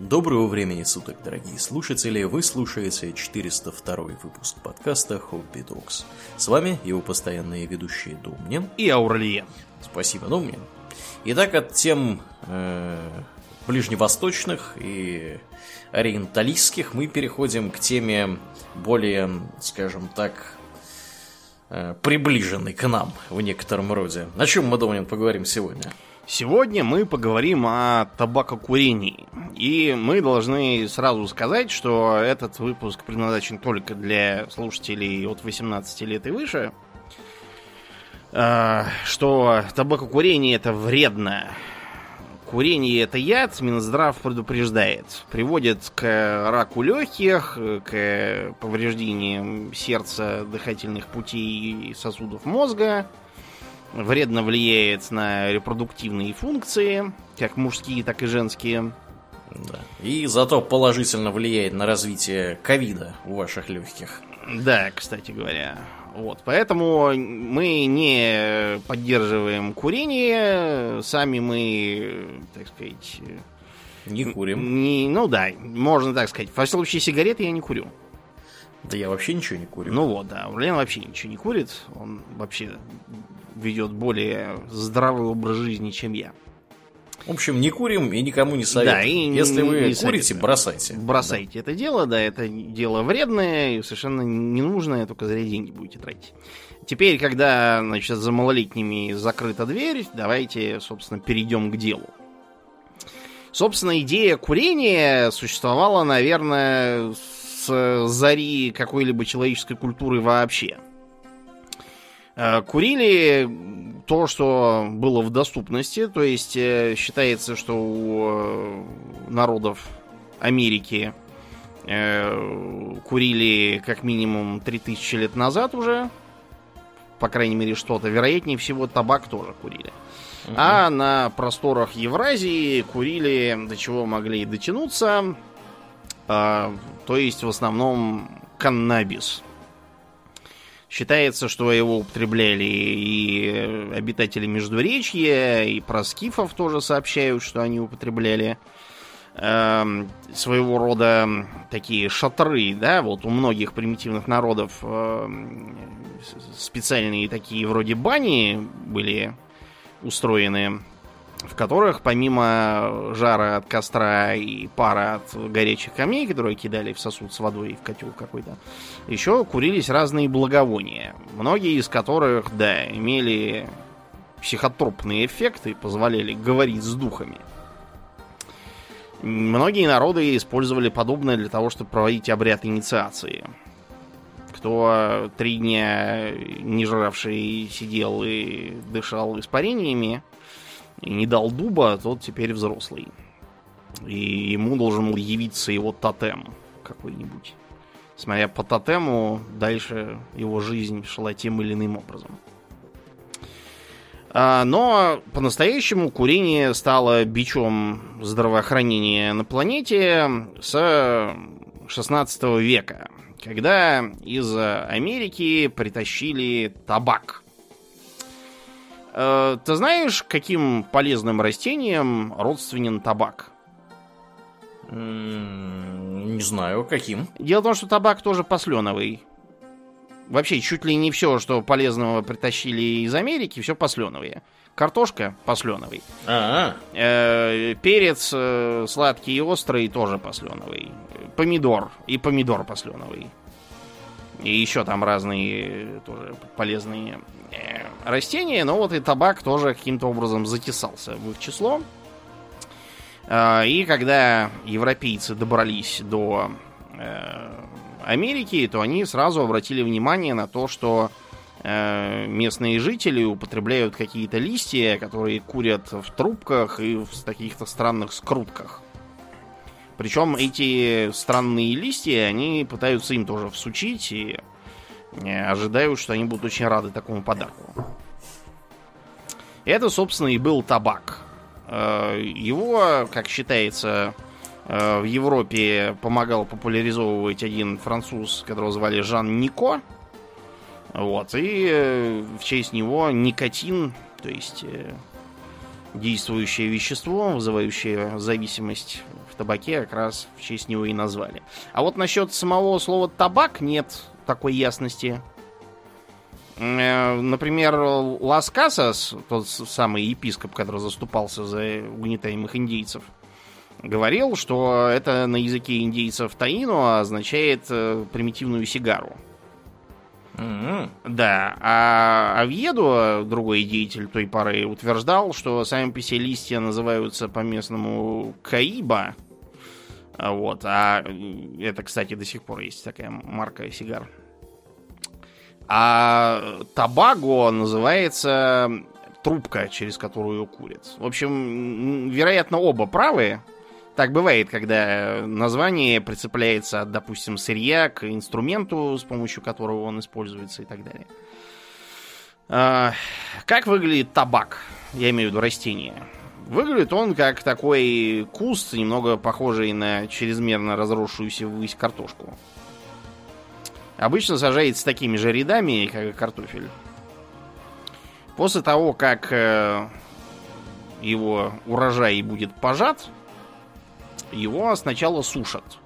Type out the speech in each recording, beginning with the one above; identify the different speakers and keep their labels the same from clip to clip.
Speaker 1: Доброго времени суток, дорогие слушатели! Вы слушаете 402 выпуск подкаста Hobby Dogs. С вами его постоянные ведущие Домнин
Speaker 2: и Аурлиен.
Speaker 1: Спасибо, Домнин. Итак, от тем э, ближневосточных и ориенталистских мы переходим к теме более, скажем так, э, приближенной к нам в некотором роде. О чем мы, Домнин, поговорим сегодня?
Speaker 2: Сегодня мы поговорим о табакокурении. И мы должны сразу сказать, что этот выпуск предназначен только для слушателей от 18 лет и выше. А, что табакокурение это вредно. Курение это яд, Минздрав предупреждает. Приводит к раку легких, к повреждениям сердца, дыхательных путей и сосудов мозга, вредно влияет на репродуктивные функции, как мужские, так и женские.
Speaker 1: Да. И зато положительно влияет на развитие ковида у ваших легких.
Speaker 2: Да, кстати говоря. Вот, поэтому мы не поддерживаем курение, сами мы, так сказать...
Speaker 1: Не курим.
Speaker 2: Не, ну да, можно так сказать. Во всяком случае, сигареты я не курю.
Speaker 1: Да я вообще ничего не курю.
Speaker 2: Ну вот, да. Урлен вообще ничего не курит. Он вообще ведет более здравый образ жизни, чем я.
Speaker 1: В общем, не курим и никому не советуем. Да, и Если вы не курите, советую. бросайте.
Speaker 2: Бросайте да. это дело, да, это дело вредное и совершенно ненужное, только зря деньги будете тратить. Теперь, когда, значит, за малолетними закрыта дверь, давайте, собственно, перейдем к делу. Собственно, идея курения существовала, наверное, с зари какой-либо человеческой культуры вообще – курили то, что было в доступности, то есть э, считается, что у э, народов Америки курили как минимум 3000 лет назад уже, по крайней мере что-то, вероятнее всего табак тоже курили. А на просторах Евразии курили до чего могли дотянуться, то есть в основном каннабис. Считается, что его употребляли и обитатели Междуречья, и про скифов тоже сообщают, что они употребляли. Э, своего рода такие шатры, да, вот у многих примитивных народов э, специальные такие вроде бани были устроены в которых помимо жара от костра и пара от горячих камней, которые кидали в сосуд с водой и в котел какой-то, еще курились разные благовония, многие из которых, да, имели психотропные эффекты, позволяли говорить с духами. Многие народы использовали подобное для того, чтобы проводить обряд инициации. Кто три дня не жравший сидел и дышал испарениями, и не дал дуба, тот теперь взрослый. И ему должен был явиться его тотем какой-нибудь. Смотря по тотему, дальше его жизнь шла тем или иным образом. А, но по-настоящему курение стало бичом здравоохранения на планете с 16 века, когда из Америки притащили табак. Э, ты знаешь, каким полезным растением родственен табак?
Speaker 1: Не знаю, каким.
Speaker 2: Дело в том, что табак тоже посленовый. Вообще, чуть ли не все, что полезного притащили из Америки, все посленовые. Картошка посленовый.
Speaker 1: А-а.
Speaker 2: Э, перец э, сладкий и острый тоже посленовый. Помидор и помидор посленовый. И еще там разные тоже полезные э, растения, но вот и табак тоже каким-то образом затесался в их число. Э, и когда европейцы добрались до э, Америки, то они сразу обратили внимание на то, что местные жители употребляют какие-то листья, которые курят в трубках и в каких-то странных скрутках. Причем эти странные листья, они пытаются им тоже всучить и э, ожидают, что они будут очень рады такому подарку. Это, собственно, и был табак. Э, его, как считается, э, в Европе помогал популяризовывать один француз, которого звали Жан Нико. Вот, и в честь него никотин, то есть действующее вещество, вызывающее зависимость табаке, как раз в честь него и назвали. А вот насчет самого слова табак нет такой ясности. Э, например, Лас Касас, тот самый епископ, который заступался за угнетаемых индейцев, говорил, что это на языке индейцев таину означает э, примитивную сигару. Mm-hmm. Да, а Авьеду, другой деятель той поры, утверждал, что сами по себе листья называются по-местному каиба. Вот, а это, кстати, до сих пор есть такая марка сигар. А табаго называется трубка, через которую курят. В общем, вероятно, оба правы. Так бывает, когда название прицепляется допустим, сырья к инструменту, с помощью которого он используется и так далее. А, как выглядит табак? Я имею в виду растение. Выглядит он как такой куст, немного похожий на чрезмерно разросшуюся ввысь картошку. Обычно сажается такими же рядами, как и картофель. После того, как э, его урожай будет пожат, его сначала сушат.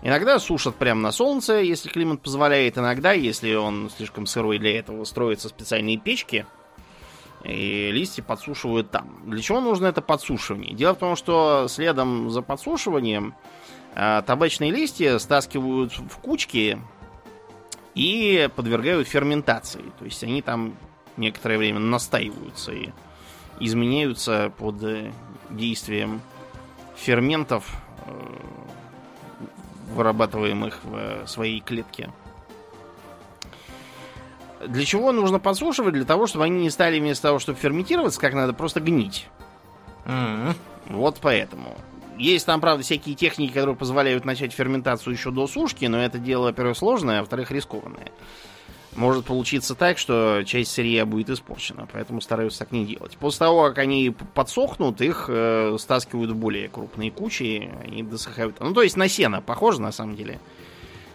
Speaker 2: Иногда сушат прямо на солнце, если климат позволяет. Иногда, если он слишком сырой для этого, строятся специальные печки. И листья подсушивают там. Для чего нужно это подсушивание? Дело в том, что следом за подсушиванием э, табачные листья стаскивают в кучки и подвергают ферментации. То есть они там некоторое время настаиваются и изменяются под э, действием ферментов, э, вырабатываемых в своей клетке. Для чего нужно подсушивать? Для того, чтобы они не стали вместо того, чтобы ферментироваться, как надо, просто гнить. Mm-hmm. Вот поэтому. Есть там, правда, всякие техники, которые позволяют начать ферментацию еще до сушки, но это дело, во-первых, сложное, а во-вторых, рискованное может получиться так, что часть сырья будет испорчена, поэтому стараются так не делать. После того, как они подсохнут, их э, стаскивают в более крупные кучи, они досыхают. Ну, то есть на сено похоже, на самом деле.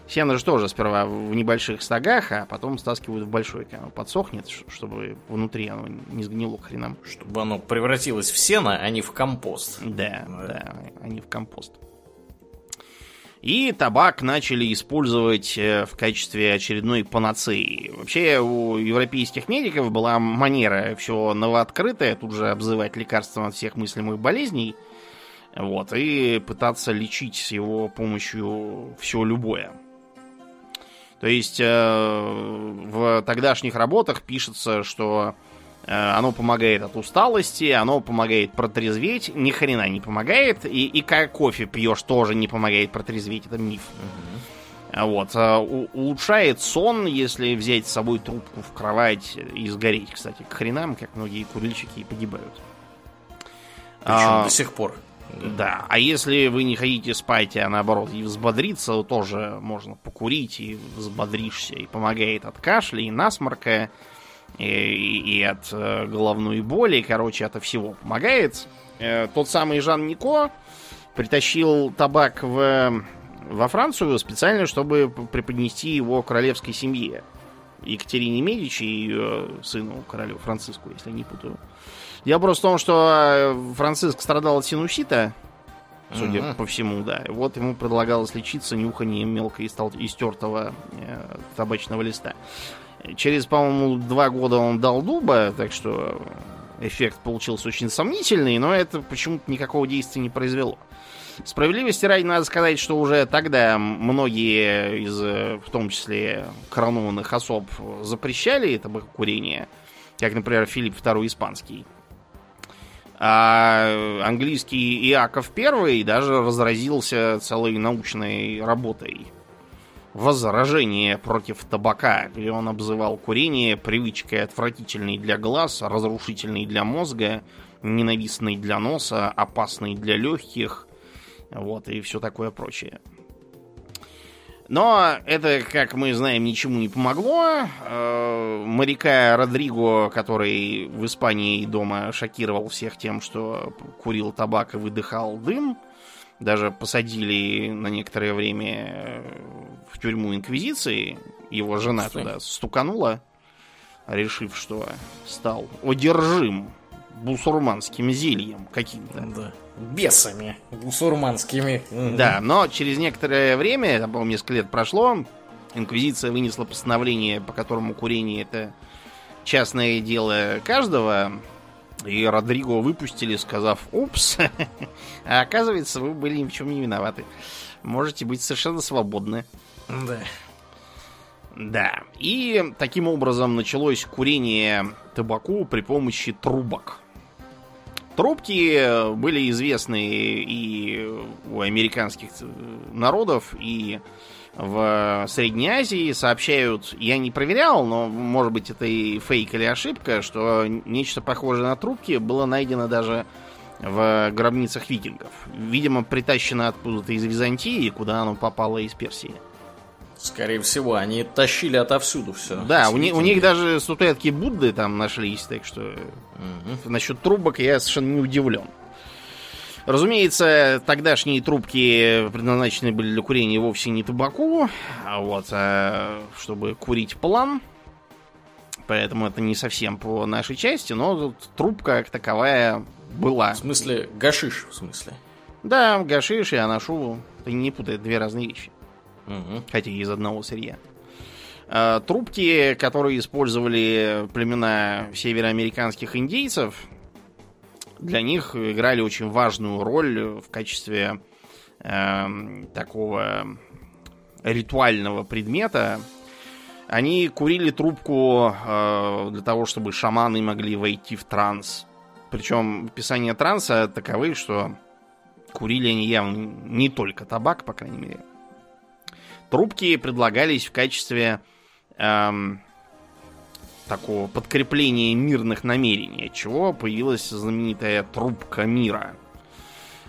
Speaker 2: Сено же тоже сперва в небольших стогах, а потом стаскивают в большой, когда оно подсохнет, чтобы внутри оно не сгнило к хренам.
Speaker 1: Чтобы оно превратилось в сено, а не в компост.
Speaker 2: Да, да, да а не в компост. И табак начали использовать э, в качестве очередной панацеи. Вообще у европейских медиков была манера все новооткрытое, тут же обзывать лекарством от всех мыслимых болезней. Вот, и пытаться лечить с его помощью все любое. То есть э, в тогдашних работах пишется, что Э, оно помогает от усталости, оно помогает протрезветь, ни хрена не помогает. И, и как кофе пьешь, тоже не помогает протрезветь, это миф. Угу. Вот. Э, у, улучшает сон, если взять с собой трубку в кровать и сгореть, кстати, к хренам, как многие курильщики погибают.
Speaker 1: Причем а, до сих пор.
Speaker 2: Да, а если вы не хотите спать, а наоборот и взбодриться, то тоже можно покурить и взбодришься. И помогает от кашля и насморка и, и от э, головной боли, короче, от всего помогает. Э, тот самый Жан Нико притащил табак в, во Францию специально, чтобы преподнести его королевской семье. Екатерине Медичи и ее сыну, королю Франциску, если не путаю. Дело просто в том, что э, Франциск страдал от синусита, судя uh-huh. по всему, да. Вот ему предлагалось лечиться нюханием мелко истертого э, табачного листа. Через, по-моему, два года он дал дуба, так что эффект получился очень сомнительный, но это почему-то никакого действия не произвело. Справедливости ради надо сказать, что уже тогда многие из, в том числе, коронованных особ запрещали табакокурение, как, например, Филипп II Испанский. А английский Иаков I даже разразился целой научной работой возражение против табака, где он обзывал курение привычкой отвратительной для глаз, разрушительной для мозга, ненавистной для носа, опасной для легких, вот, и все такое прочее. Но это, как мы знаем, ничему не помогло. Э, моряка Родриго, который в Испании дома шокировал всех тем, что курил табак и выдыхал дым, даже посадили на некоторое время э, в тюрьму Инквизиции. Его жена Стой. туда стуканула, решив, что стал одержим бусурманским зельем каким-то.
Speaker 1: Да. Бесами бусурманскими.
Speaker 2: Да, но через некоторое время, там, по-моему, несколько лет прошло, Инквизиция вынесла постановление, по которому курение это частное дело каждого. И Родриго выпустили, сказав, упс, а оказывается, вы были ни в чем не виноваты. Можете быть совершенно свободны.
Speaker 1: Да.
Speaker 2: Да. И таким образом началось курение табаку при помощи трубок. Трубки были известны и у американских народов, и в Средней Азии сообщают, я не проверял, но может быть это и фейк или ошибка, что нечто похожее на трубки было найдено даже в гробницах викингов. Видимо, притащено откуда-то из Византии, куда оно попало из Персии.
Speaker 1: Скорее всего, они тащили отовсюду все.
Speaker 2: Да, у, них, у них даже статуэтки Будды там нашлись, так что угу. насчет трубок я совершенно не удивлен. Разумеется, тогдашние трубки предназначены были для курения вовсе не табаку, а вот, а чтобы курить план. Поэтому это не совсем по нашей части, но тут трубка как таковая была.
Speaker 1: В смысле, гашиш, в смысле?
Speaker 2: Да, гашиш и анашу. Ты не путай, две разные вещи.
Speaker 1: Угу.
Speaker 2: Хотя из одного сырья. А, трубки, которые использовали племена североамериканских индейцев, для них играли очень важную роль в качестве э, такого ритуального предмета. Они курили трубку э, для того, чтобы шаманы могли войти в транс. Причем описания транса таковы, что курили они явно не только табак, по крайней мере. Трубки предлагались в качестве эм, такого подкрепления мирных намерений, от чего появилась знаменитая трубка мира.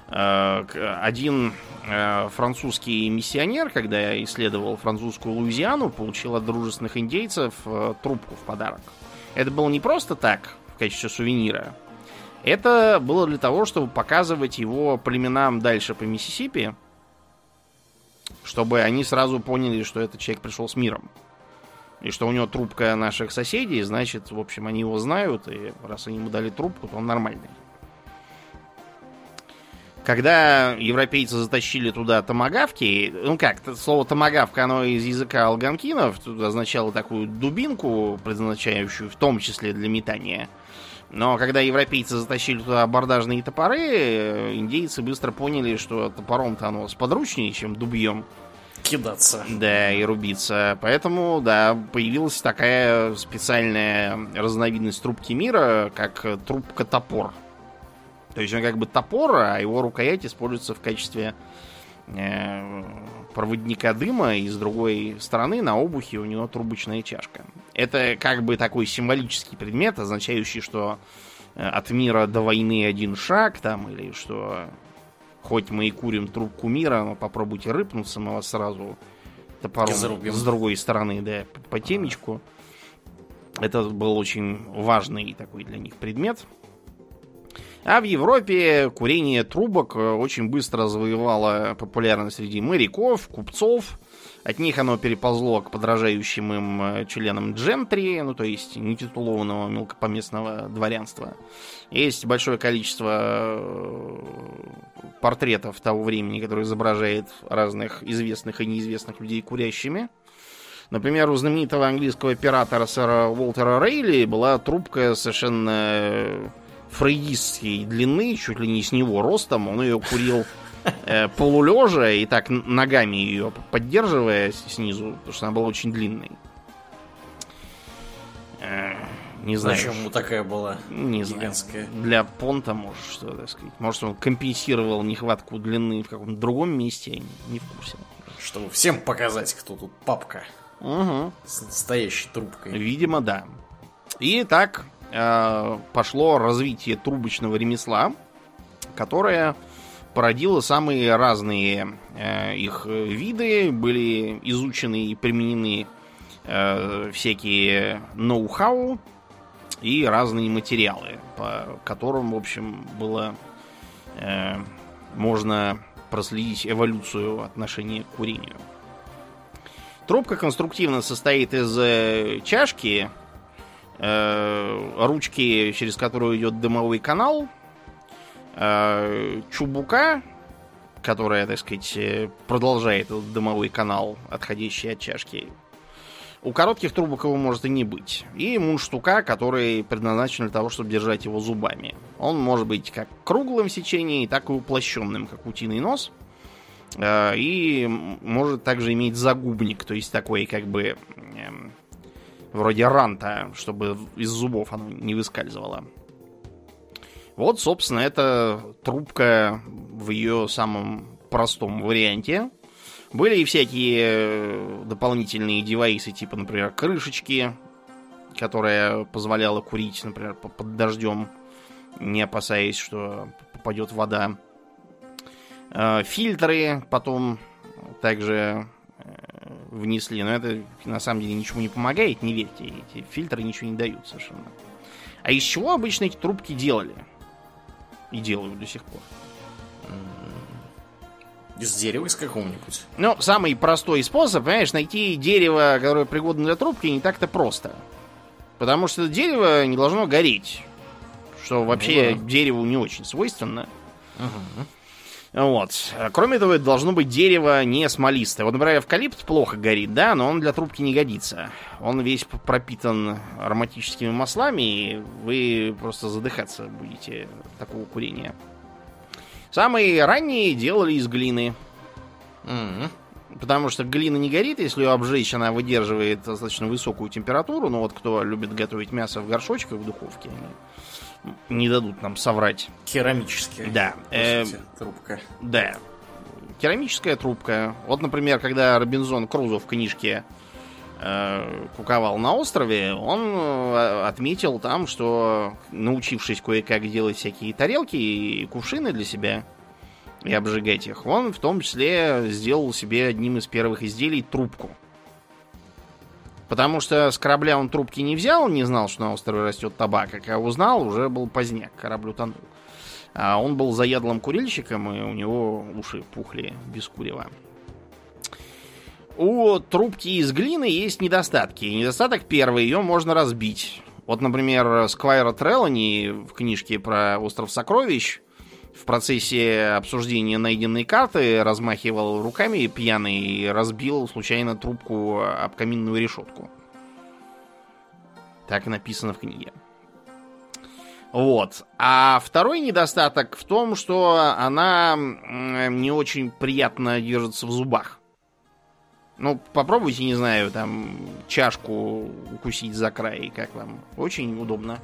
Speaker 2: Э, один э, французский миссионер, когда я исследовал французскую Луизиану, получил от дружественных индейцев э, трубку в подарок. Это было не просто так, в качестве сувенира. Это было для того, чтобы показывать его племенам дальше по Миссисипи, чтобы они сразу поняли, что этот человек пришел с миром. И что у него трубка наших соседей, значит, в общем, они его знают, и раз они ему дали трубку, то он нормальный. Когда европейцы затащили туда томагавки, ну как, слово томагавка, оно из языка алганкинов, тут означало такую дубинку, предназначающую в том числе для метания. Но когда европейцы затащили туда абордажные топоры, индейцы быстро поняли, что топором-то оно сподручнее, чем дубьем
Speaker 1: кидаться.
Speaker 2: Да, и рубиться. Поэтому, да, появилась такая специальная разновидность трубки мира, как трубка-топор. То есть он как бы топор, а его рукоять используется в качестве э, проводника дыма, и с другой стороны на обухе у него трубочная чашка. Это как бы такой символический предмет, означающий, что э, от мира до войны один шаг, там, или что Хоть мы и курим трубку мира, но попробуйте рыпнуться, мы вас сразу топором Изрубим. с другой стороны, да, по темечку. Это был очень важный такой для них предмет. А в Европе курение трубок э, очень быстро завоевало популярность среди моряков, купцов, от них оно переползло к подражающим им э, членам джентри, ну то есть нетитулованного мелкопоместного дворянства. Есть большое количество э, портретов того времени, которые изображает разных известных и неизвестных людей курящими. Например, у знаменитого английского оператора сэра Уолтера Рейли была трубка совершенно фрейдистской длины, чуть ли не с него ростом. Он ее курил э, полулежа и так ногами ее поддерживая снизу, потому что она была очень длинной. Э, не знаю.
Speaker 1: Зачем ему такая была
Speaker 2: не гигантская? Знаю. Для понта, может, что так сказать. Может, он компенсировал нехватку длины в каком-то другом месте, не в курсе.
Speaker 1: Чтобы всем показать, кто тут папка.
Speaker 2: Угу.
Speaker 1: С настоящей трубкой.
Speaker 2: Видимо, да. И так э, пошло развитие трубочного ремесла, которое породило самые разные э, их виды, были изучены и применены э, всякие ноу-хау и разные материалы, по которым, в общем, было э, можно проследить эволюцию отношения к курению. Трубка конструктивно состоит из э, чашки, ручки, через которую идет дымовой канал, э, чубука, которая, так сказать, э, продолжает этот дымовой канал, отходящий от чашки. У коротких трубок его может и не быть. И мундштука, который предназначен для того, чтобы держать его зубами. Он может быть как круглым в сечении, так и уплощенным, как утиный нос. Э, и может также иметь загубник, то есть такой как бы эм, вроде ранта, чтобы из зубов оно не выскальзывало. Вот, собственно, это трубка в ее самом простом варианте. Были и всякие э, дополнительные девайсы, типа, например, крышечки, которая позволяла курить, например, под дождем, не опасаясь, что попадет вода. Э, фильтры потом также внесли, но это на самом деле ничего не помогает, не верьте, эти фильтры ничего не дают совершенно. А из чего обычно эти трубки делали? И делают до сих пор.
Speaker 1: Из дерева из какого-нибудь.
Speaker 2: Ну, самый простой способ, понимаешь, найти дерево, которое пригодно для трубки, не так-то просто. Потому что дерево не должно гореть. Что вообще ну, да. дереву не очень свойственно. Угу. Вот. Кроме того, это должно быть дерево не смолистое. Вот, например, эвкалипт плохо горит, да, но он для трубки не годится. Он весь пропитан ароматическими маслами, и вы просто задыхаться будете от такого курения. Самые ранние делали из глины. Mm-hmm. Потому что глина не горит, если ее обжечь, она выдерживает достаточно высокую температуру. Но вот кто любит готовить мясо в горшочках в духовке, не дадут нам соврать.
Speaker 1: Керамическая.
Speaker 2: Да. Э, трубка. Да. Керамическая трубка. Вот, например, когда Робинзон Крузо в книжке э, куковал на острове, он э, отметил там, что научившись кое-как делать всякие тарелки и кувшины для себя и обжигать их, он в том числе сделал себе одним из первых изделий трубку. Потому что с корабля он трубки не взял, не знал, что на острове растет табак. А когда узнал, уже был поздняк, корабль утонул. А он был заядлым курильщиком, и у него уши пухли без курева. У трубки из глины есть недостатки. Недостаток первый, ее можно разбить. Вот, например, Сквайра Треллани в книжке про Остров Сокровищ в процессе обсуждения найденной карты размахивал руками пьяный и разбил случайно трубку об каминную решетку. Так написано в книге. Вот. А второй недостаток в том, что она не очень приятно держится в зубах. Ну, попробуйте, не знаю, там, чашку укусить за край, как вам. Очень удобно.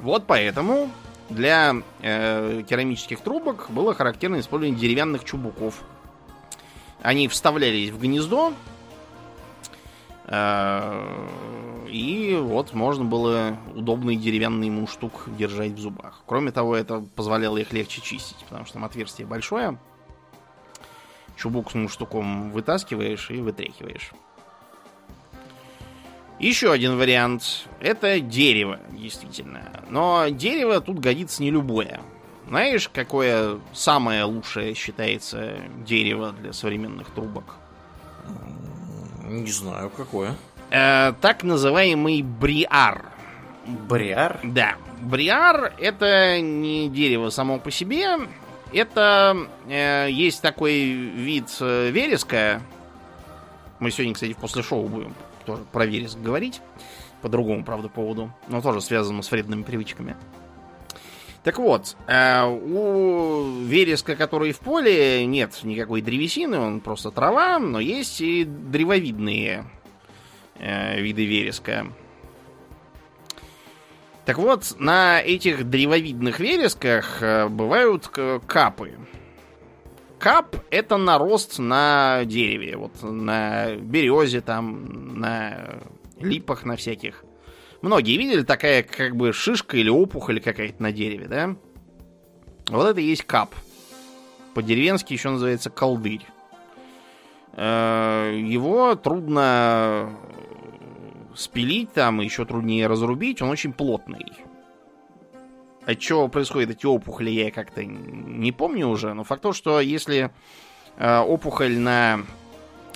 Speaker 2: Вот поэтому для э, керамических трубок было характерно использование деревянных чубуков. Они вставлялись в гнездо, э, и вот можно было удобный деревянный мундштук держать в зубах. Кроме того, это позволяло их легче чистить, потому что там отверстие большое. Чубук с мундштуком вытаскиваешь и вытряхиваешь. Еще один вариант. Это дерево, действительно. Но дерево тут годится не любое. Знаешь, какое самое лучшее считается дерево для современных трубок?
Speaker 1: Не знаю, какое.
Speaker 2: Э, так называемый бриар.
Speaker 1: Бриар?
Speaker 2: Да. Бриар это не дерево само по себе. Это э, есть такой вид э, вереска. Мы сегодня, кстати, после шоу будем тоже про вереск говорить. По другому, правда, поводу. Но тоже связано с вредными привычками. Так вот, э, у вереска, который в поле, нет никакой древесины, он просто трава, но есть и древовидные э, виды вереска. Так вот, на этих древовидных вересках э, бывают капы. Кап это нарост на дереве, вот на березе там, на липах на всяких. Многие видели такая как бы шишка или опухоль какая-то на дереве, да? Вот это и есть кап. По-деревенски еще называется колдырь. Э, его трудно спилить там, еще труднее разрубить, он очень плотный. От чего происходят эти опухоли, я как-то не помню уже, но факт то, что если э, опухоль на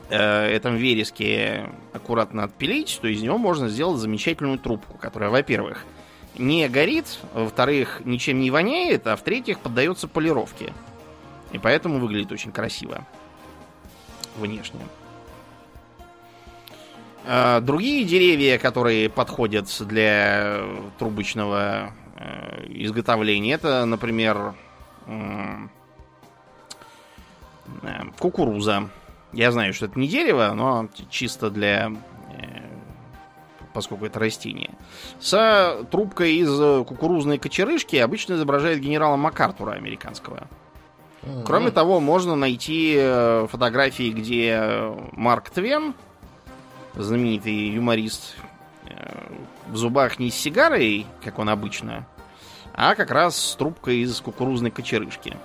Speaker 2: э, этом вереске аккуратно отпилить, то из него можно сделать замечательную трубку, которая, во-первых, не горит, во-вторых, ничем не воняет, а в-третьих, поддается полировке. И поэтому выглядит очень красиво. Внешне. А, другие деревья, которые подходят для трубочного э, изготовления, это, например, э, кукуруза. Я знаю, что это не дерево, но чисто для... Э, поскольку это растение. С трубкой из кукурузной кочерышки обычно изображает генерала МакАртура американского. Mm-hmm. Кроме того, можно найти фотографии, где Марк Твен знаменитый юморист, э, в зубах не с сигарой, как он обычно, а как раз с трубкой из кукурузной кочерышки.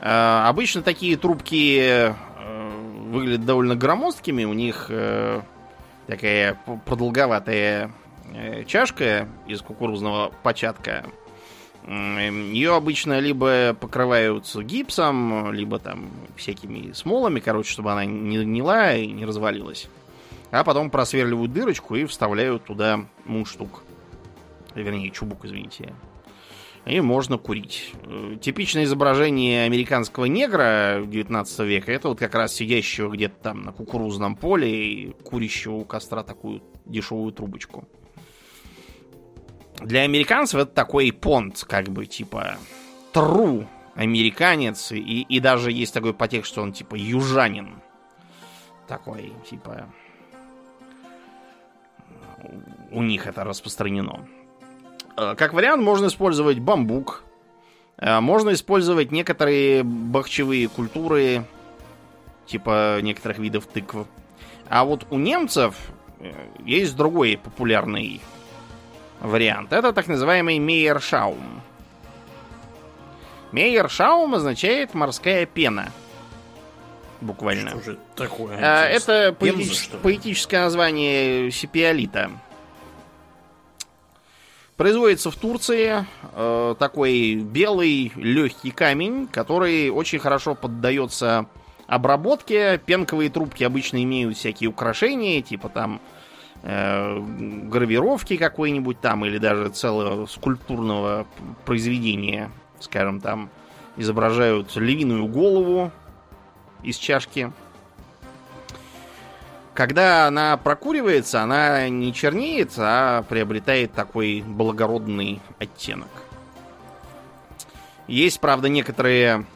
Speaker 2: Э, обычно такие трубки э, выглядят довольно громоздкими, у них такая продолговатая чашка из кукурузного початка. Ее обычно либо покрывают гипсом, либо там всякими смолами, короче, чтобы она не гнила и не развалилась. А потом просверливают дырочку и вставляют туда мундштук. Вернее, чубук, извините. И можно курить. Типичное изображение американского негра 19 века это вот как раз сидящего где-то там на кукурузном поле и курящего у костра такую дешевую трубочку. Для американцев это такой понт, как бы, типа, тру американец. И, и даже есть такой подтекст, что он, типа, южанин. Такой, типа... У них это распространено. Э, как вариант, можно использовать бамбук. Э, можно использовать некоторые бахчевые культуры, типа некоторых видов тыкв. А вот у немцев э, есть другой популярный вариант. Это так называемый Мейершаум. Мейершаум означает морская пена. Буквально.
Speaker 1: Что же такое?
Speaker 2: А, это поэтич... поэтическое название сипиолита. Производится в Турции э, такой белый легкий камень, который очень хорошо поддается обработке. Пенковые трубки обычно имеют всякие украшения, типа там э, гравировки какой-нибудь там, или даже целого скульптурного произведения, скажем, там изображают львиную голову из чашки. Когда она прокуривается, она не чернеет, а приобретает такой благородный оттенок. Есть, правда, некоторые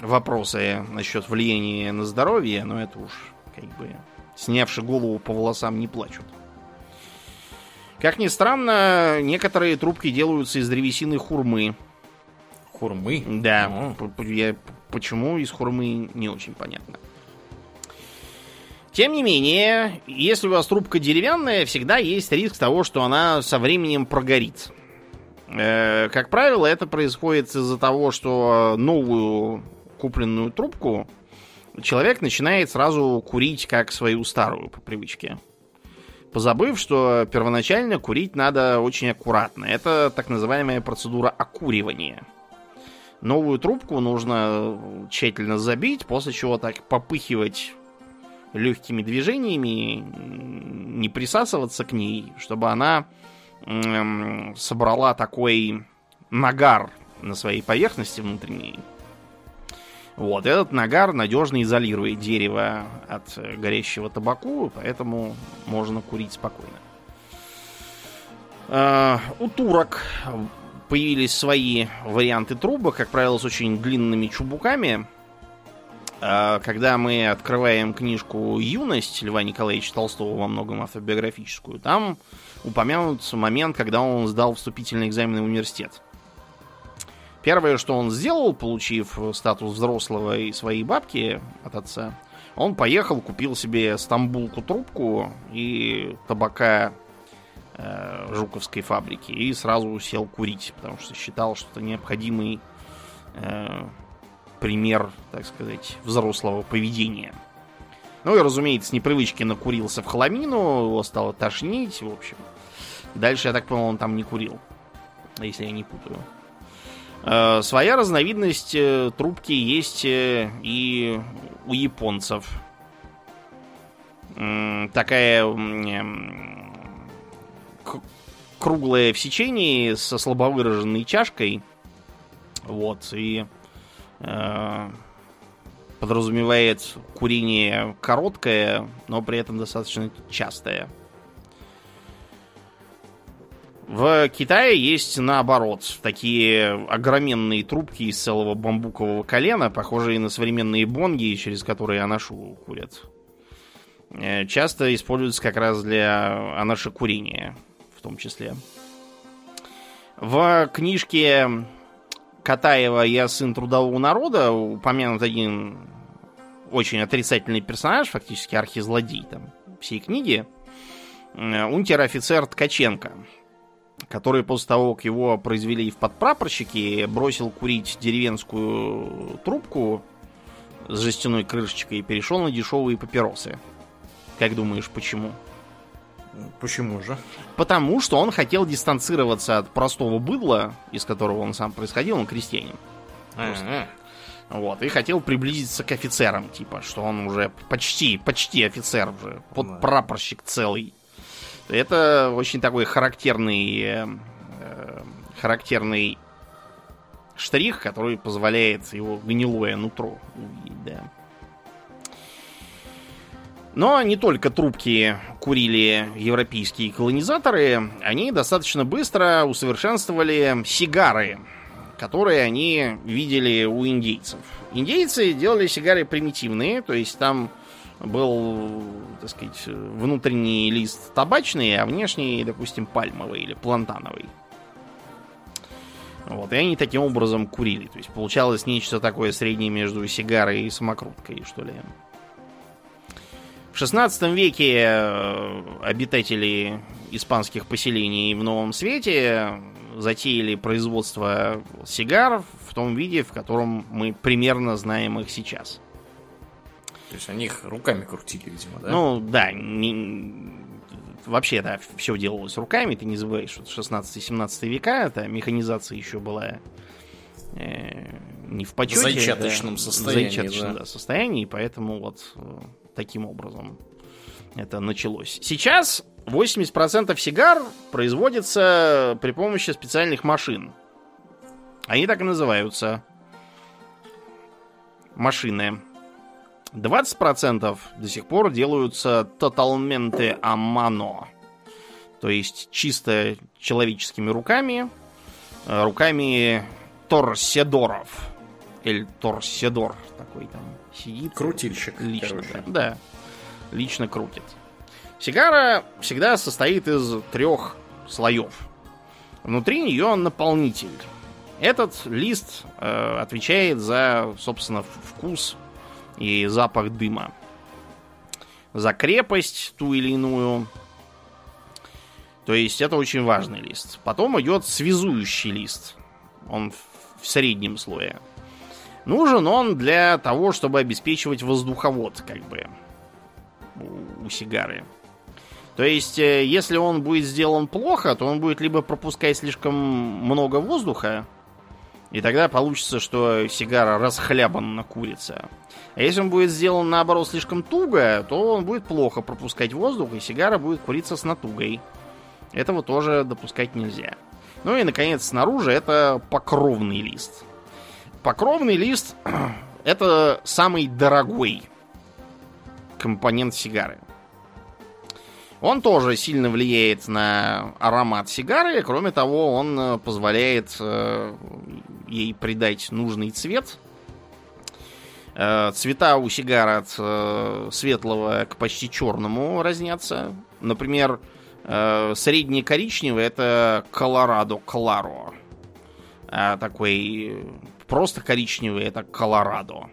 Speaker 2: вопросы насчет влияния на здоровье, но это уж как бы снявши голову по волосам, не плачут. Как ни странно, некоторые трубки делаются из древесины хурмы.
Speaker 1: Хурмы?
Speaker 2: Да. Я, почему из хурмы, не очень понятно. Тем не менее, если у вас трубка деревянная, всегда есть риск того, что она со временем прогорит. Э, как правило, это происходит из-за того, что новую купленную трубку человек начинает сразу курить как свою старую по привычке. Позабыв, что первоначально курить надо очень аккуратно. Это так называемая процедура окуривания. Новую трубку нужно тщательно забить, после чего так попыхивать легкими движениями, не присасываться к ней, чтобы она собрала такой нагар на своей поверхности внутренней, вот, этот нагар надежно изолирует дерево от э, горящего табаку, поэтому можно курить спокойно. Uh, у турок появились свои варианты трубок, как правило, с очень длинными чубуками. Uh, когда мы открываем книжку «Юность» Льва Николаевича Толстого, во многом автобиографическую, там упомянут момент, когда он сдал вступительный экзамен в университет. Первое, что он сделал, получив статус взрослого и свои бабки от отца, он поехал, купил себе стамбулку трубку и табака э, Жуковской фабрики и сразу сел курить, потому что считал, что это необходимый э, пример, так сказать, взрослого поведения. Ну и, разумеется, с непривычки накурился в хламину, его стало тошнить, в общем. Дальше, я так понял, он там не курил, если я не путаю. Э, своя разновидность э, трубки есть э, и у японцев. Такая круглая в сечении со слабовыраженной чашкой. Вот, и э, подразумевает курение короткое, но при этом достаточно частое. В Китае есть наоборот такие огроменные трубки из целого бамбукового колена, похожие на современные бонги, через которые анашу курят. Э, часто используются как раз для анашекурения, в том числе. В книжке Катаева «Я сын трудового народа» упомянут один очень отрицательный персонаж, фактически архизлодей там всей книги, э, унтер-офицер Ткаченко – который после того, как его произвели в подпрапорщики, бросил курить деревенскую трубку с жестяной крышечкой и перешел на дешевые папиросы. Как думаешь, почему?
Speaker 1: Почему же?
Speaker 2: Потому что он хотел дистанцироваться от простого быдла, из которого он сам происходил, он крестьянин. Вот, и хотел приблизиться к офицерам, типа, что он уже почти, почти офицер уже, подпрапорщик целый. Это очень такой характерный, э, э, характерный штрих, который позволяет его гнилое нутро увидеть, да. Но не только трубки курили европейские колонизаторы, они достаточно быстро усовершенствовали сигары, которые они видели у индейцев. Индейцы делали сигары примитивные, то есть там был, так сказать, внутренний лист табачный, а внешний, допустим, пальмовый или плантановый. Вот, и они таким образом курили. То есть получалось нечто такое среднее между сигарой и самокруткой, что ли. В 16 веке э, обитатели испанских поселений в Новом Свете затеяли производство сигар в том виде, в котором мы примерно знаем их сейчас.
Speaker 1: То есть они их руками крутили, видимо, да?
Speaker 2: Ну, да. Не... Вообще, да, все делалось руками. Ты не забывай, что 16-17 века, это механизация еще была э, не в почете. В
Speaker 1: зачаточном состоянии.
Speaker 2: В зачаточном, да. да, состоянии, поэтому вот э, таким образом это началось. Сейчас 80% сигар производится при помощи специальных машин. Они так и называются. Машины. 20% до сих пор делаются тоталменты амано. То есть чисто человеческими руками, руками торседоров. Или торседор такой там сидит.
Speaker 1: Крутильщик.
Speaker 2: Лично, да, да. Лично крутит. Сигара всегда состоит из трех слоев. Внутри нее наполнитель. Этот лист э, отвечает за, собственно, вкус и запах дыма. За крепость ту или иную. То есть это очень важный лист. Потом идет связующий лист. Он в среднем слое. Нужен он для того, чтобы обеспечивать воздуховод, как бы, у, сигары. То есть, э, если он будет сделан плохо, то он будет либо пропускать слишком много воздуха, и тогда получится, что сигара расхлябанно курица. А если он будет сделан наоборот слишком туго, то он будет плохо пропускать воздух, и сигара будет куриться с натугой. Этого тоже допускать нельзя. Ну и, наконец, снаружи это покровный лист. Покровный лист это самый дорогой компонент сигары. Он тоже сильно влияет на аромат сигары. Кроме того, он э, позволяет э, ей придать нужный цвет. Э, цвета у сигар от светлого к почти черному разнятся. Например, средний коричневый это Колорадо Кларо. А такой просто коричневый это Колорадо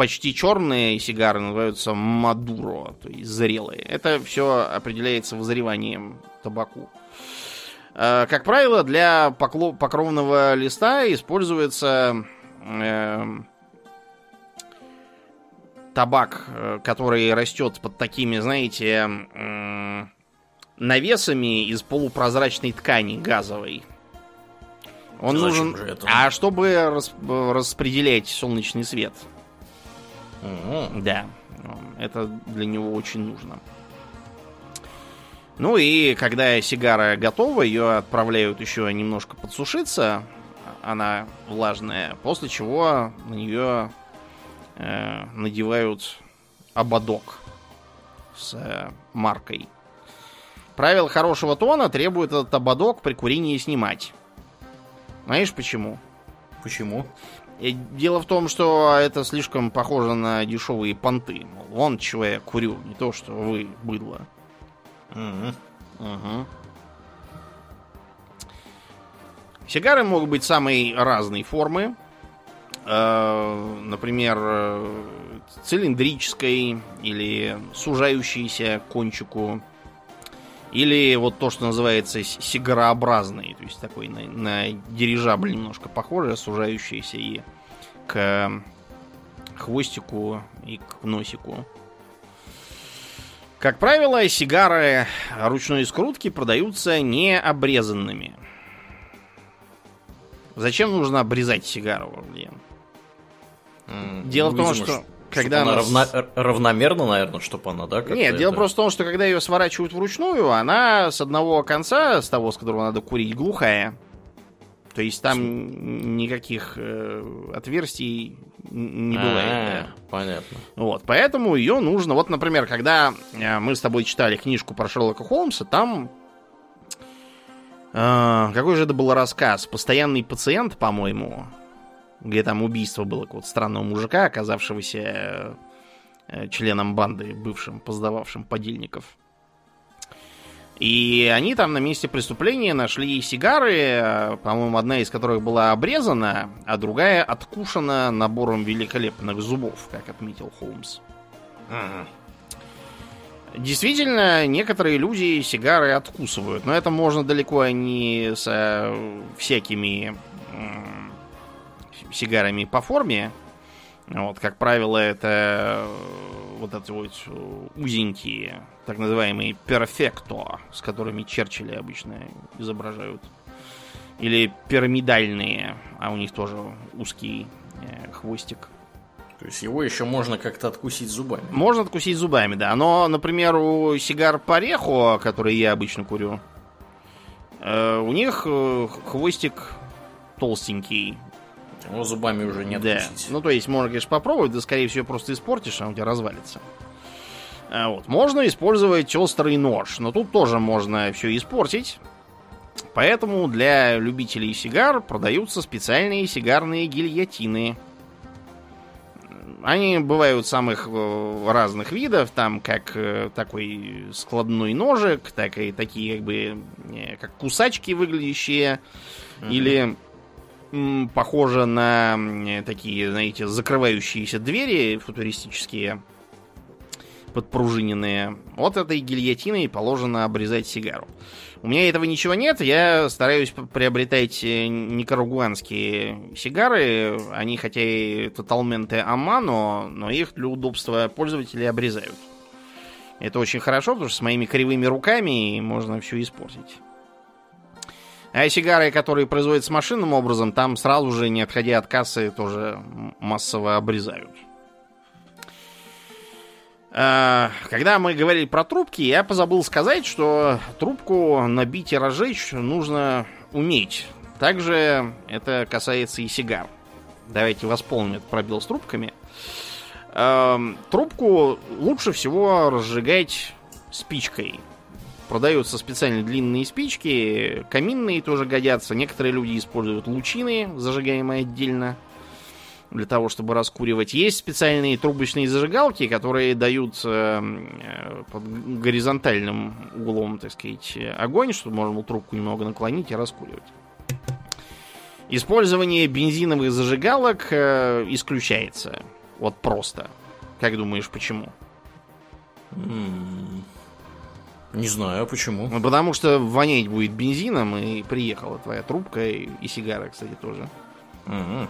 Speaker 2: почти черные сигары называются мадуро, то есть зрелые. Это все определяется вызреванием табаку. Э, как правило, для покровного листа используется э, табак, э, который растет под такими, знаете, навесами из полупрозрачной ткани газовой. Он
Speaker 1: Зачем
Speaker 2: нужен... А чтобы рас- распределять солнечный свет.
Speaker 1: Мгм.
Speaker 2: Да, это для него очень нужно. Ну и когда сигара готова, ее отправляют еще немножко подсушиться. Она влажная, после чего на нее э, надевают ободок с э, маркой. Правила хорошего тона требует этот ободок при курении снимать. Знаешь почему?
Speaker 1: Почему?
Speaker 2: Дело в том, что это слишком похоже на дешевые понты. Мол, вон чего я курю, не то, что вы, быдло.
Speaker 1: Мгм.
Speaker 2: Мгм. Сигары могут быть самой разной формы. Э, Например, э, цилиндрической или сужающейся к кончику. Или вот то, что называется с- сигарообразной. То есть такой на, на дирижабль немножко похоже, сужающийся и к хвостику и к носику. Как правило, сигары ручной скрутки продаются не обрезанными. Зачем нужно обрезать сигару, Лен?
Speaker 1: М,
Speaker 2: Дело в том, что когда
Speaker 1: она
Speaker 2: она
Speaker 1: равна- равномерно, наверное, чтобы она, да? как-то
Speaker 2: Нет, дело
Speaker 1: это-
Speaker 2: просто в том, что когда ее сворачивают вручную, она с одного конца, с того, с которого надо курить, глухая. То есть там никаких э, отверстий не бывает.
Speaker 1: А,
Speaker 2: да.
Speaker 1: Понятно.
Speaker 2: Вот, поэтому ее нужно. Вот, например, когда э, мы с тобой читали книжку про Шерлока Холмса, там э, какой же это был рассказ? Постоянный пациент, по-моему, где там убийство было какого-то странного мужика, оказавшегося э, э, членом банды, бывшим, поздававшим подельников. И они там на месте преступления нашли сигары, э, по-моему, одна из которых была обрезана, а другая откушена набором великолепных зубов, как отметил Холмс.
Speaker 1: Мгм.
Speaker 2: Действительно, некоторые люди сигары откусывают, но это можно далеко не со всякими сигарами по форме. Вот, как правило, это э, вот эти вот э, узенькие, так называемые перфекто, с которыми Черчилля обычно изображают. Или пирамидальные, а у них тоже узкий э, хвостик.
Speaker 1: То есть его еще можно как-то откусить зубами.
Speaker 2: Можно откусить зубами, да. Но, например, у сигар Парехо, которые я обычно курю, э, у них э, хвостик толстенький.
Speaker 1: Его зубами уже не
Speaker 2: да.
Speaker 1: откусить.
Speaker 2: Ну, то есть, можно, конечно, попробовать, да, скорее всего, просто испортишь, а у тебя развалится. А вот. Можно использовать острый нож, но тут тоже можно все испортить. Поэтому для любителей сигар продаются специальные сигарные гильотины. Они бывают самых э, разных видов, там как э, такой складной ножик, так и такие как бы э, как кусачки выглядящие, или м, похоже на такие, знаете, закрывающиеся двери футуристические, подпружиненные. Вот этой гильотиной положено обрезать сигару. У меня этого ничего нет, я стараюсь приобретать э, никарагуанские сигары. Они хотя и тоталменты Амано, но их для удобства пользователей обрезают. Это очень хорошо, потому что с моими кривыми руками можно все испортить. А сигары, которые производятся машинным образом, там сразу же, не отходя от кассы, тоже массово обрезают. А, Когда мы говорили про трубки, я позабыл сказать, что трубку набить и разжечь нужно уметь. Также это касается и сигар. Давайте восполним этот пробел с трубками. Эм, Трубку лучше всего разжигать спичкой. Продаются специально длинные спички, каминные тоже годятся. Некоторые люди используют лучины, зажигаемые отдельно для того, чтобы раскуривать. Есть специальные трубочные зажигалки, которые дают э, э, под горизонтальным углом, так сказать, огонь, чтобы можно было трубку немного наклонить и раскуривать. Использование бензиновых зажигалок э, исключается. Вот просто. Как думаешь, почему?
Speaker 1: Не знаю, а почему.
Speaker 2: Ну, потому что вонять будет бензином, и приехала твоя трубка, и, и сигара, кстати, тоже.
Speaker 1: Мгм.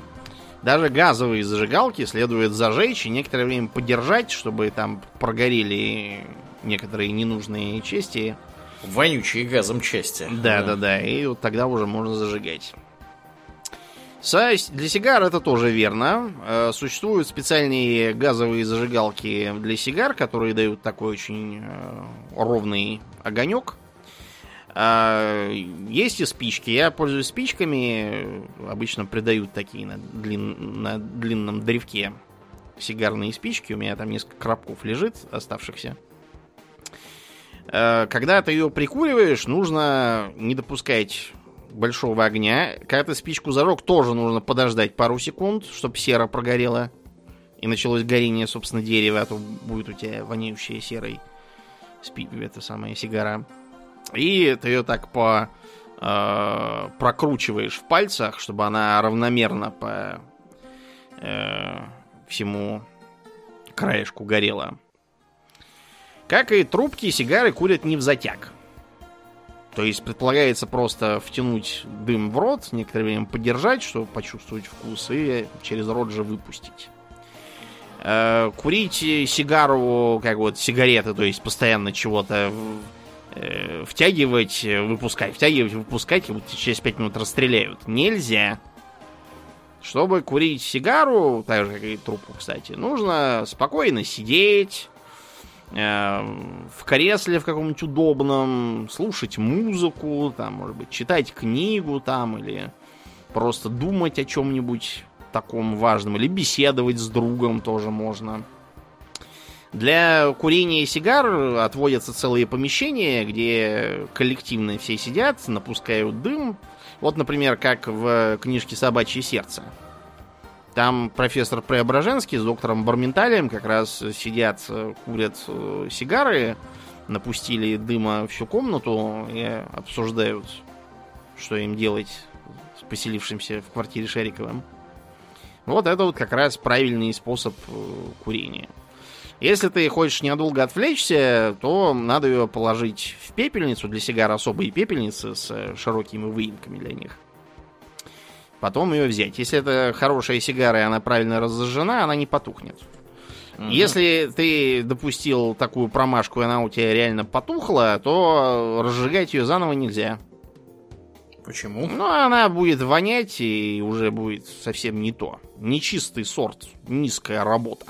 Speaker 2: Даже газовые зажигалки следует зажечь и некоторое время подержать, чтобы там прогорели некоторые ненужные части.
Speaker 1: Вонючие газом части.
Speaker 2: Да, да, да. И вот тогда уже можно зажигать. Для сигар это тоже верно. Э, существуют специальные газовые зажигалки для сигар, которые дают такой очень э, ровный огонек. А, есть и спички. Я пользуюсь спичками. Обычно придают такие на, длин, на длинном древке сигарные спички. У меня там несколько коробков лежит, оставшихся. Э, когда ты ее прикуриваешь, нужно не допускать большого огня. Когда ты спичку зажег, тоже нужно подождать пару секунд, чтобы сера прогорела. И началось горение, собственно, дерева, а то будет у тебя воняющая серой спи... это самая сигара. И ты ее так по э, прокручиваешь в пальцах, чтобы она равномерно по э, всему краешку горела. Как и трубки, сигары курят не в затяг. То есть предполагается просто втянуть дым в рот, некоторое время подержать, чтобы почувствовать вкус, и через рот же выпустить. Э, курить сигару, как вот сигареты, то есть постоянно чего-то э, втягивать, выпускать, втягивать, выпускать, как будто через 5 минут расстреляют. Нельзя. Чтобы курить сигару, так же, как и трубку, кстати, нужно спокойно сидеть, в кресле в каком-нибудь удобном, слушать музыку, там, может быть, читать книгу там, или просто думать о чем-нибудь таком важном, или беседовать с другом тоже можно. Для курения сигар отводятся целые помещения, где коллективно все сидят, напускают дым. Вот, например, как в книжке «Собачье сердце». Там профессор Преображенский с доктором Барменталием как раз сидят, курят э, сигары, напустили дыма всю комнату и обсуждают, что им делать с поселившимся в квартире Шариковым. Вот это вот как раз правильный способ э, курения. Если ты хочешь ненадолго отвлечься, то надо ее положить в пепельницу. Для сигар особые пепельницы с э, широкими выемками для них. Потом ее взять. Если это хорошая сигара и она правильно разожжена, она не потухнет. Угу. Если ты допустил такую промашку, и она у тебя реально потухла, то разжигать ее заново нельзя.
Speaker 1: Почему?
Speaker 2: Ну, она будет вонять и уже будет совсем не то. Нечистый сорт, низкая работа.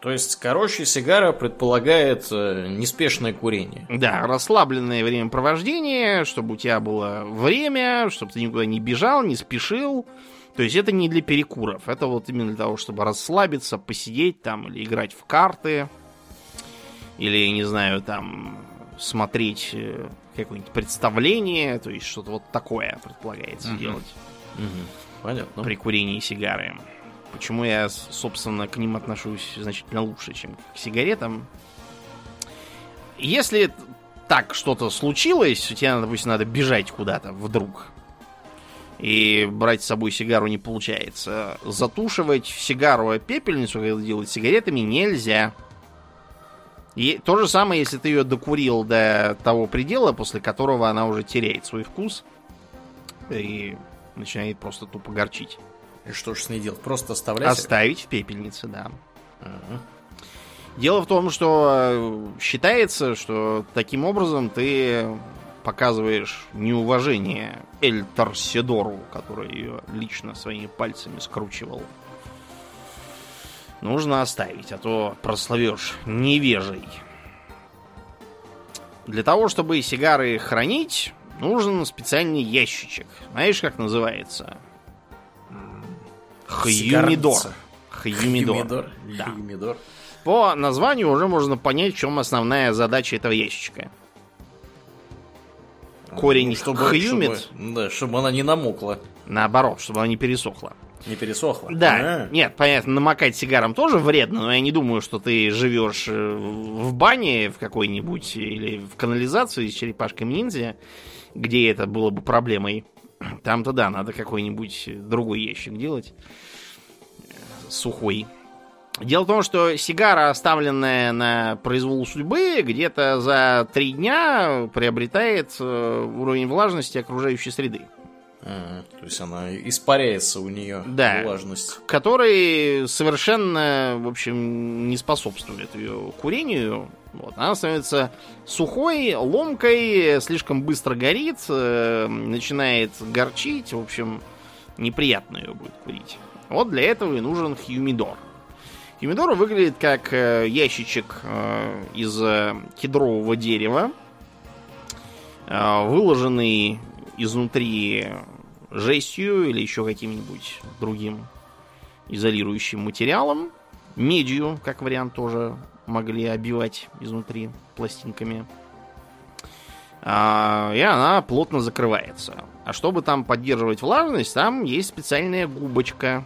Speaker 1: То есть, короче, сигара предполагает э, неспешное курение.
Speaker 2: Да, расслабленное времяпровождение, чтобы у тебя было время, чтобы ты никуда не бежал, не спешил. То есть это не для перекуров, это вот именно для того, чтобы расслабиться, посидеть там или играть в карты, или, не знаю, там смотреть э, какое-нибудь представление, то есть что-то вот такое предполагается угу. делать.
Speaker 1: Угу. Понятно.
Speaker 2: При курении сигары. Почему я, собственно, к ним отношусь значительно лучше, чем к сигаретам. Если так что-то случилось, у тебя, допустим, надо бежать куда-то вдруг, и брать с собой сигару не получается, затушивать сигару о пепельницу, когда делать сигаретами, нельзя. И то же самое, если ты ее докурил до того предела, после которого она уже теряет свой вкус и начинает просто тупо горчить.
Speaker 1: И что же с ней делать? Просто оставлять?
Speaker 2: Оставить в пепельнице, да. Дело в том, что э, считается, что таким образом ты показываешь неуважение Эль Торседору, который ее лично своими пальцами скручивал. Нужно оставить, а то прославешь невежей. Для того, чтобы сигары хранить, нужен специальный ящичек. Знаешь, как называется? Хьюмидор.
Speaker 1: Хьюмидор.
Speaker 2: Да. Хьюмидор. По названию уже можно понять, в чем основная задача этого ящичка. Корень ну, чтобы, хьюмид.
Speaker 1: Чтобы, да, чтобы она не намокла.
Speaker 2: Наоборот, чтобы она не пересохла.
Speaker 1: Не пересохла?
Speaker 2: Да. А-а-а. Нет, понятно, намокать сигарам тоже вредно, но я не думаю, что ты живешь э, в бане в какой-нибудь или в канализации с черепашкой ниндзя, где это было бы проблемой. Там-то да, надо какой-нибудь другой ящик делать. Сухой. Дело в том, что сигара, оставленная на произвол судьбы, где-то за три дня приобретает э, уровень влажности окружающей среды.
Speaker 1: То есть она испаряется у нее
Speaker 2: да,
Speaker 1: влажность.
Speaker 2: Который совершенно, в общем, не способствует ее курению. Вот, она становится сухой, ломкой, слишком быстро горит, э, начинает горчить, в общем, неприятно ее будет курить. Вот для этого и нужен хьюмидор. Хьюмидор выглядит как э, ящичек э, из э, кедрового дерева, выложенный изнутри жестью или еще каким-нибудь другим изолирующим материалом. Медью, как вариант, тоже могли обивать изнутри пластинками. А, и она плотно закрывается. А чтобы там поддерживать влажность, там есть специальная губочка.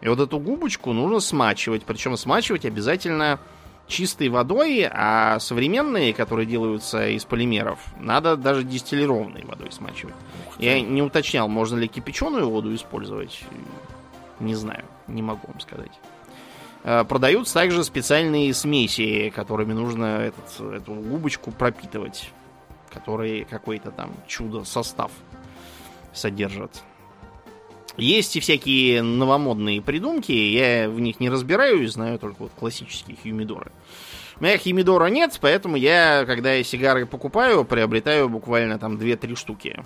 Speaker 2: И вот эту губочку нужно смачивать. Причем смачивать обязательно чистой водой, а современные, которые делаются из полимеров, надо даже дистиллированной водой смачивать. Я не уточнял, можно ли кипяченую воду использовать. Не знаю, не могу вам сказать. А, продаются также специальные смеси, которыми нужно этот, эту губочку пропитывать которые какой-то там чудо-состав содержат. Есть и всякие новомодные придумки, я в них не разбираюсь, знаю только вот классические хьюмидоры. У меня хьюмидора нет, поэтому я, когда я сигары покупаю, приобретаю буквально там 2-3 штуки.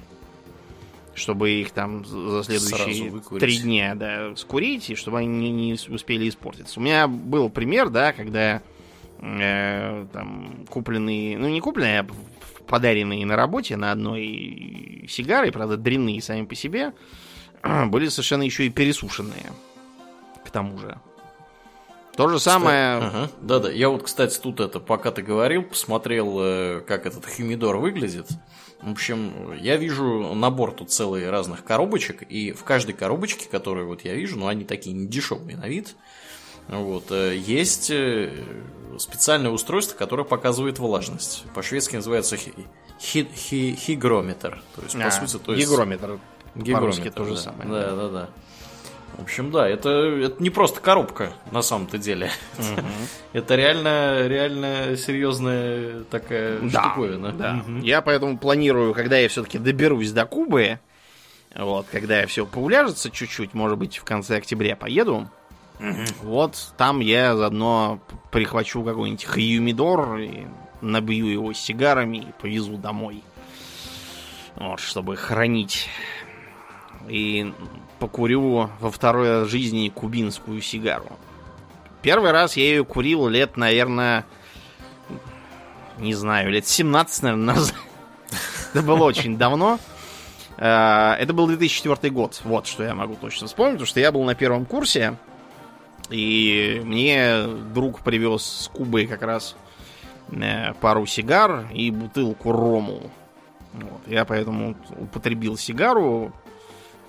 Speaker 2: Чтобы их там за следующие три дня да, скурить, и чтобы они не, не успели испортиться. У меня был пример, да, когда э, там купленные, ну не купленные, а подаренные на работе на одной сигары, правда, дрянные сами по себе, были совершенно еще и пересушенные. К тому же. То же самое...
Speaker 1: Ага. Да-да, я вот, кстати, тут это, пока ты говорил, посмотрел, э, как этот химидор выглядит. В общем, я вижу набор тут целый разных коробочек, и в каждой коробочке, которую вот я вижу, ну, они такие не дешевые на вид, вот, э, есть э, специальное устройство, которое показывает влажность. По-шведски называется хи хи хи хигрометр.
Speaker 2: То есть, по а, сути, то есть... Гигрометр.
Speaker 1: Гигрометр, то же да. самое. Да, да, да. В общем, да, это, это не просто коробка на самом-то деле. Угу. это реально, реально серьезная такая да, штуковина.
Speaker 2: Да. Угу. Я поэтому планирую, когда я все-таки доберусь до Кубы, вот, когда я все поуляжется чуть-чуть, может быть, в конце октября поеду, вот там я заодно прихвачу какой-нибудь хьюмидор и набью его сигарами и повезу домой. Вот, чтобы хранить. И покурю во второй жизни кубинскую сигару. Первый раз я ее курил лет, наверное, не знаю, лет 17, наверное, назад. Это было очень давно. Э, это был 2004 год. Вот что я могу точно вспомнить, потому что я был на первом курсе и мне друг привез с Кубы как раз э, пару сигар и бутылку рому. Вот. Я поэтому употребил сигару,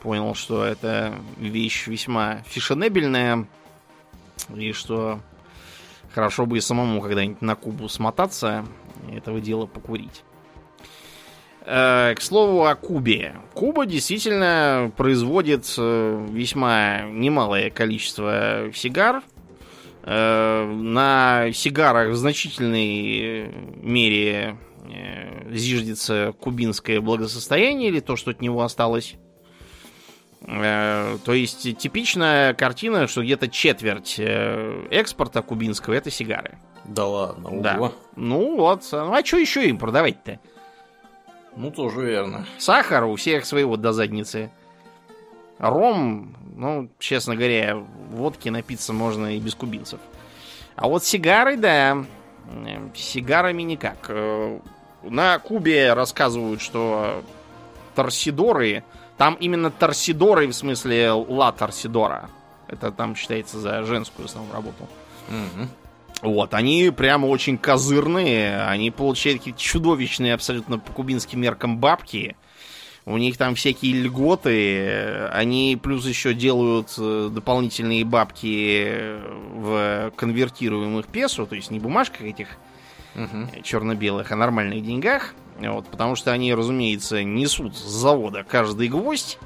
Speaker 2: понял, что это вещь весьма фешенебельная, и что хорошо бы и самому когда-нибудь на Кубу смотаться этого дела покурить. Э, к слову о Кубе. Куба действительно производит э, весьма немалое количество сигар. Э, на сигарах в значительной мере зиждется кубинское благосостояние или то, что от него осталось. То есть типичная картина, что где-то четверть экспорта кубинского это сигары.
Speaker 1: Да ладно,
Speaker 2: да. Ну вот, ну а что еще им продавать-то?
Speaker 1: Ну, тоже верно.
Speaker 2: Сахар у всех своего до задницы. Ром, ну, честно говоря, водки напиться можно и без кубинцев. А вот сигары, да, сигарами никак. Э, на Кубе рассказывают, что торсидоры, там именно торсидоры, в смысле ла торсидора. Это там считается за женскую основную работу. Угу. Вот, они прямо очень козырные, они получают какие-то чудовищные абсолютно по кубинским меркам бабки. У них там всякие льготы, они плюс еще делают э, дополнительные бабки в конвертируемых песо, то есть не бумажках этих угу. черно-белых, а нормальных деньгах. Вот, потому что они, разумеется, несут с завода каждый гвоздь,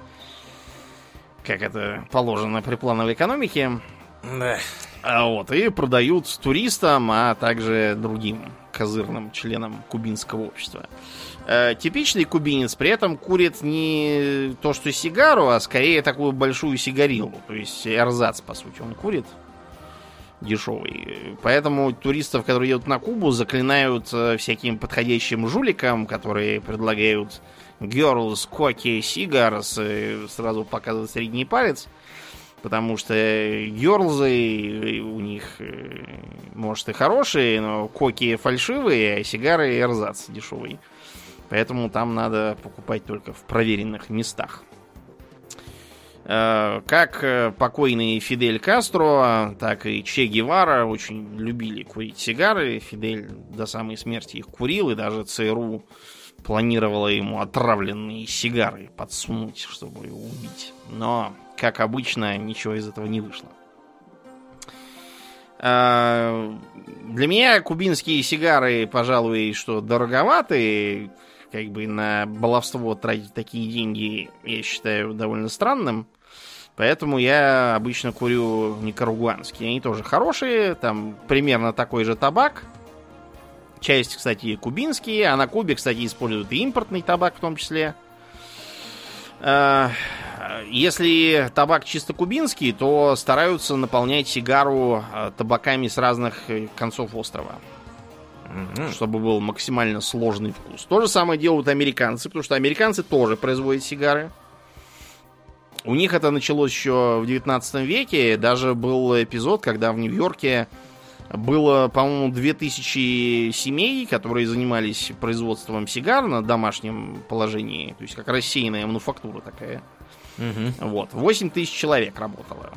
Speaker 2: как это положено при плановой экономике. Да. А вот, и продают туристам, а также другим козырным членам кубинского общества. Э, типичный кубинец при этом курит не то, что сигару, а скорее такую большую сигарилу. То есть эрзац, по сути, он курит. Дешевый. Поэтому туристов, которые едут на Кубу, заклинают э, всяким подходящим жуликам, которые предлагают girls, cocky, cigars, и сразу показывают средний палец. Потому что герлзы у них, э, может, и хорошие, но коки фальшивые, а сигары эрзац дешевый. Поэтому там надо покупать только в проверенных местах. Э, как э, покойный Фидель Кастро, так и Че Гевара очень любили курить сигары. Фидель до самой смерти их курил, и даже ЦРУ планировала ему отравленные сигары подсунуть, чтобы его убить. Но, как обычно, ничего из этого не вышло. Э, для меня кубинские сигары, пожалуй, что дороговаты. Как бы на баловство тратить такие деньги, я считаю довольно странным. Поэтому я обычно курю никарагуанские. Они тоже хорошие, там примерно такой же табак. Часть, кстати, кубинские, а на Кубе, кстати, используют и импортный табак в том числе. А, если табак чисто кубинский, то стараются наполнять сигару а, табаками с разных э, концов острова. Чтобы был максимально сложный вкус. То же самое делают американцы, потому что американцы тоже производят сигары. У них это началось еще в 19 веке. Даже был эпизод, когда в Нью-Йорке было, по-моему, 2000 семей, которые занимались производством сигар на домашнем положении. То есть как рассеянная мануфактура такая. Угу. Вот. 8 тысяч человек работало.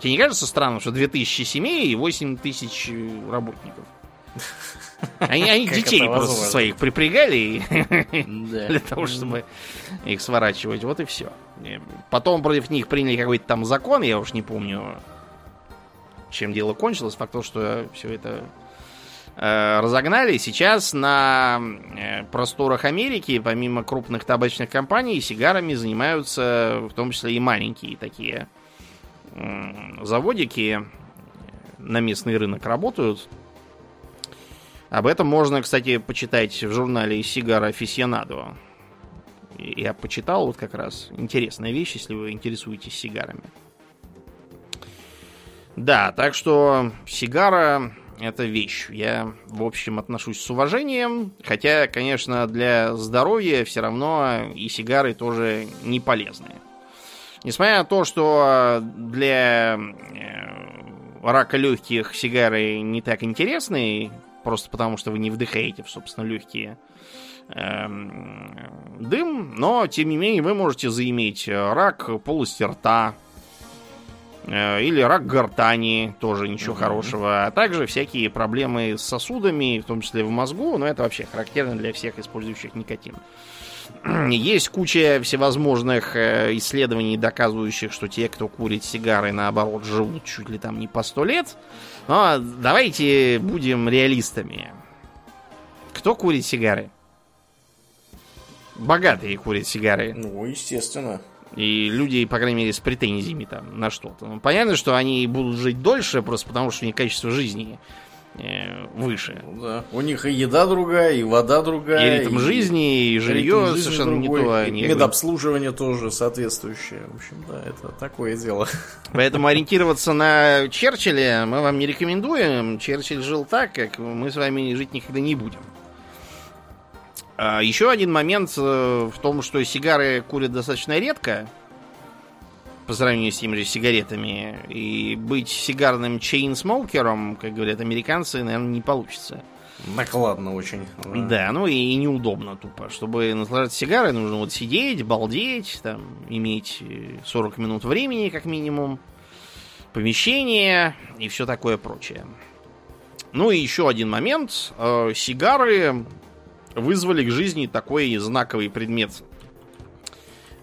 Speaker 2: Тебе не кажется странным, что 2000 семей и 8 тысяч работников? Они, они детей просто своих припрягали для того, чтобы их сворачивать. Вот и все. Потом против них приняли какой-то там закон, я уж не помню, чем дело кончилось. Факт то, что все это э, разогнали. Сейчас на э, просторах Америки, помимо крупных табачных компаний, сигарами занимаются в том числе и маленькие такие заводики на местный рынок работают. Об этом можно, кстати, почитать в журнале Сигара Афисионадо. Я почитал вот как раз интересная вещь, если вы интересуетесь сигарами. Да, так что сигара это вещь. Я, в общем, отношусь с уважением. Хотя, конечно, для здоровья все равно и сигары тоже не полезные. Несмотря на то, что для э, рака легких сигары не так интересны, просто потому что вы не вдыхаете, собственно, легкие эм, дым, но, тем не менее, вы можете заиметь рак полости рта, э, или рак гортани, тоже ничего mm-hmm. хорошего, а также всякие проблемы с сосудами, в том числе в мозгу, но это вообще характерно для всех использующих никотин. Есть куча всевозможных э, исследований, доказывающих, что те, кто курит сигары, наоборот, живут чуть ли там не по сто лет. Но давайте будем реалистами. Кто курит сигары? Богатые курят сигары.
Speaker 1: Ну, естественно.
Speaker 2: И люди, по крайней мере, с претензиями там на что-то. Ну, понятно, что они будут жить дольше, просто потому что у них качество жизни выше.
Speaker 1: Ну да. У них и еда другая, и вода другая.
Speaker 2: И ритм и жизни, и жилье жизни совершенно другой, не то.
Speaker 1: Они... Медобслуживание тоже соответствующее. В общем, да, это такое дело.
Speaker 2: Поэтому ориентироваться на Черчилля мы вам не рекомендуем. Черчилль жил так, как мы с вами жить никогда не будем. А еще один момент э, в том, что сигары курят достаточно редко по сравнению с теми же сигаретами. И быть сигарным чейнсмокером, как говорят американцы, наверное, не получится.
Speaker 1: Накладно очень.
Speaker 2: Да, ну и неудобно тупо. Чтобы наслаждаться сигарой, нужно вот сидеть, балдеть, там, иметь 40 минут времени, как минимум, помещение и все такое прочее. Ну и еще один момент. Э, сигары вызвали к жизни такой знаковый предмет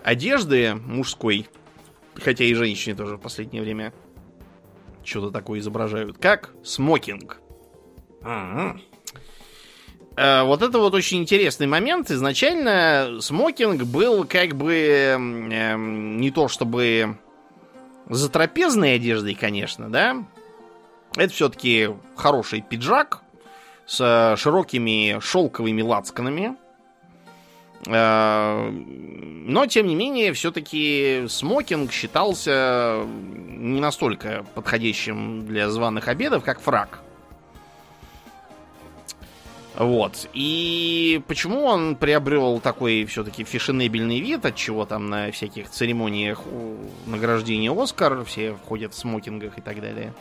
Speaker 2: одежды мужской – Хотя и женщины тоже в последнее время что-то такое изображают. Как смокинг. Ага. А, вот это вот очень интересный момент. Изначально смокинг был как бы э, не то чтобы за трапезной одеждой, конечно, да. Это все-таки хороший пиджак с широкими шелковыми лацканами. А, Но, тем не менее, все-таки смокинг считался не настолько подходящим для званых обедов, как фраг. Вот. И почему он приобрел такой все-таки фешенебельный вид, от чего там на всяких церемониях награждения Оскар все входят в смокингах и так далее.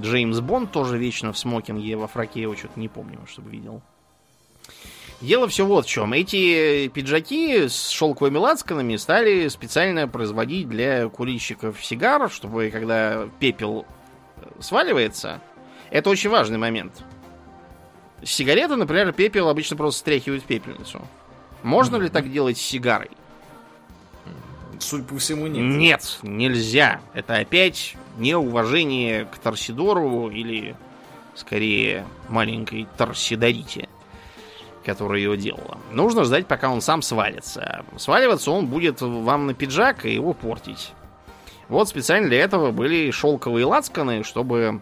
Speaker 2: Джеймс Бонд тоже вечно в смокинге во фраке, я что-то не помню, чтобы видел. Дело все вот в чем. Эти пиджаки с шелковыми лацканами стали специально производить для курильщиков сигар, чтобы когда пепел сваливается, это очень важный момент. Сигареты, например, пепел обычно просто стряхивают в пепельницу. Можно mm-hmm. ли так делать с сигарой?
Speaker 1: Судя по всему, нет.
Speaker 2: Нет, нельзя. Это опять неуважение к Торсидору или, скорее, маленькой Торсидорите, которая его делала. Нужно ждать, пока он сам свалится. Сваливаться он будет вам на пиджак и его портить. Вот специально для этого были шелковые лацканы, чтобы,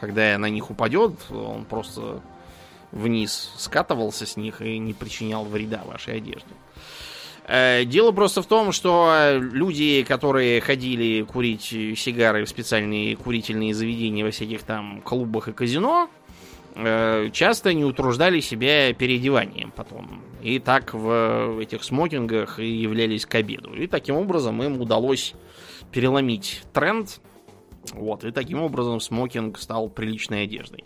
Speaker 2: когда на них упадет, он просто вниз скатывался с них и не причинял вреда вашей одежде. Э, дело просто в том, что люди, которые ходили курить сигары в специальные курительные заведения во всяких там клубах и казино, часто не утруждали себя переодеванием потом. И так в этих смокингах и являлись к обеду. И таким образом им удалось переломить тренд. Вот, и таким образом смокинг стал приличной одеждой.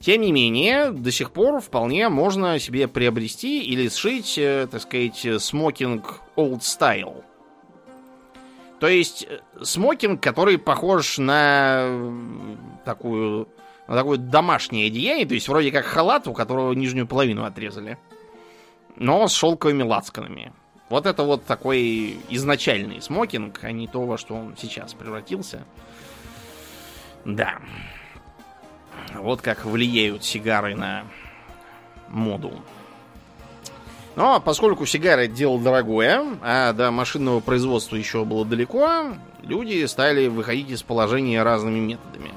Speaker 2: Тем не менее, до сих пор вполне можно себе приобрести или сшить, э, так сказать, смокинг old style. То есть э, смокинг, который похож на э, такую такое домашнее одеяние, то есть вроде как халат, у которого нижнюю половину отрезали, но с шелковыми лацканами. Вот это вот такой изначальный смокинг, а не то, во что он сейчас превратился. Да. Вот как влияют сигары на моду. Но поскольку сигары дело дорогое, а до машинного производства еще было далеко, люди стали выходить из положения разными методами.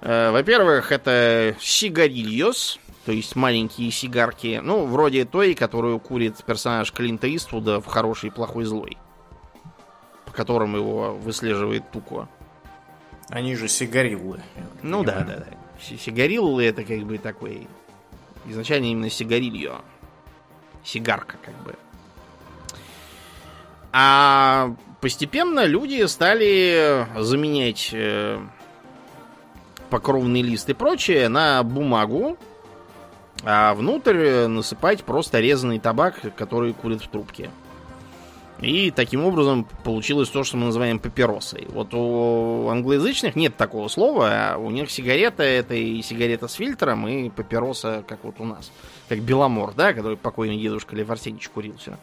Speaker 2: Э, во-первых, это сигарильос, то есть маленькие сигарки, ну, вроде той, которую курит персонаж Клинта Иствуда в «Хороший, плохой, злой», по которым его выслеживает Туко.
Speaker 1: Они же сигариллы.
Speaker 2: Ну да, да, да. Сигариллы это как бы такой... Изначально именно сигарильо. Сигарка как бы. А постепенно люди стали заменять э, покровный лист и прочее на бумагу, а внутрь насыпать просто резанный табак, который курит в трубке. И таким образом получилось то, что мы называем папиросой. Вот у англоязычных нет такого слова, а у них сигарета это и сигарета с фильтром, и папироса, как вот у нас. Как Беломор, да, который покойный дедушка Лев Арсеньевич курил все.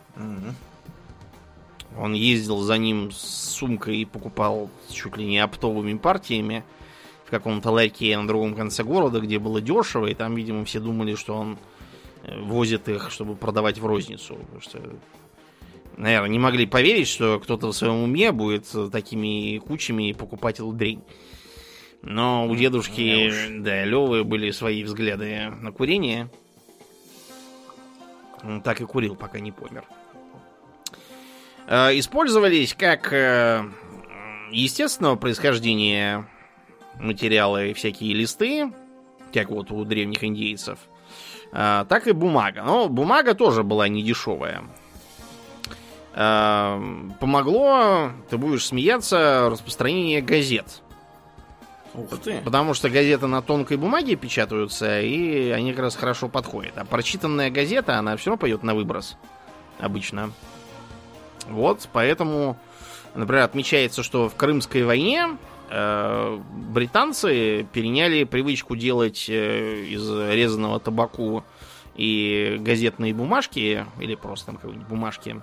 Speaker 2: Он ездил за ним с сумкой и покупал чуть ли не оптовыми партиями в каком-то ларьке на другом конце города, где было дешево, и там, видимо, все думали, что он э, возит их, чтобы продавать в розницу. Потому что наверное, не могли поверить, что кто-то в своем уме будет такими кучами покупать дрень. Но у дедушки, да, Левы были свои взгляды на курение. Он так и курил, пока не помер. Э, использовались как э, естественного происхождения материалы всякие листы, как вот у древних индейцев, э, так и бумага. Но бумага тоже была не дешевая. Эм, помогло, ты будешь смеяться, распространение газет.
Speaker 1: Ух ты.
Speaker 2: Потому что газеты на тонкой бумаге печатаются, и они как раз хорошо подходят. А прочитанная газета, она все равно пойдет на выброс. Обычно. Вот, поэтому, например, отмечается, что в Крымской войне британцы переняли привычку делать э, из резаного табаку и газетные бумажки, или просто там какие-нибудь бумажки,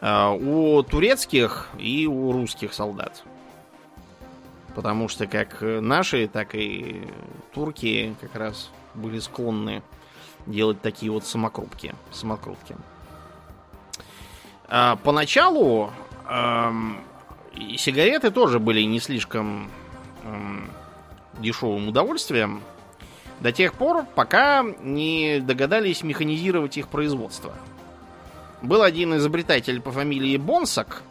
Speaker 2: Э, у турецких и у русских солдат. Потому что как наши, так и турки как раз были склонны делать такие вот самокрутки. самокрутки. А поначалу эм, сигареты тоже были не слишком эм, дешевым удовольствием. До тех пор, пока не догадались механизировать их производство. Был один изобретатель по фамилии Бонсак,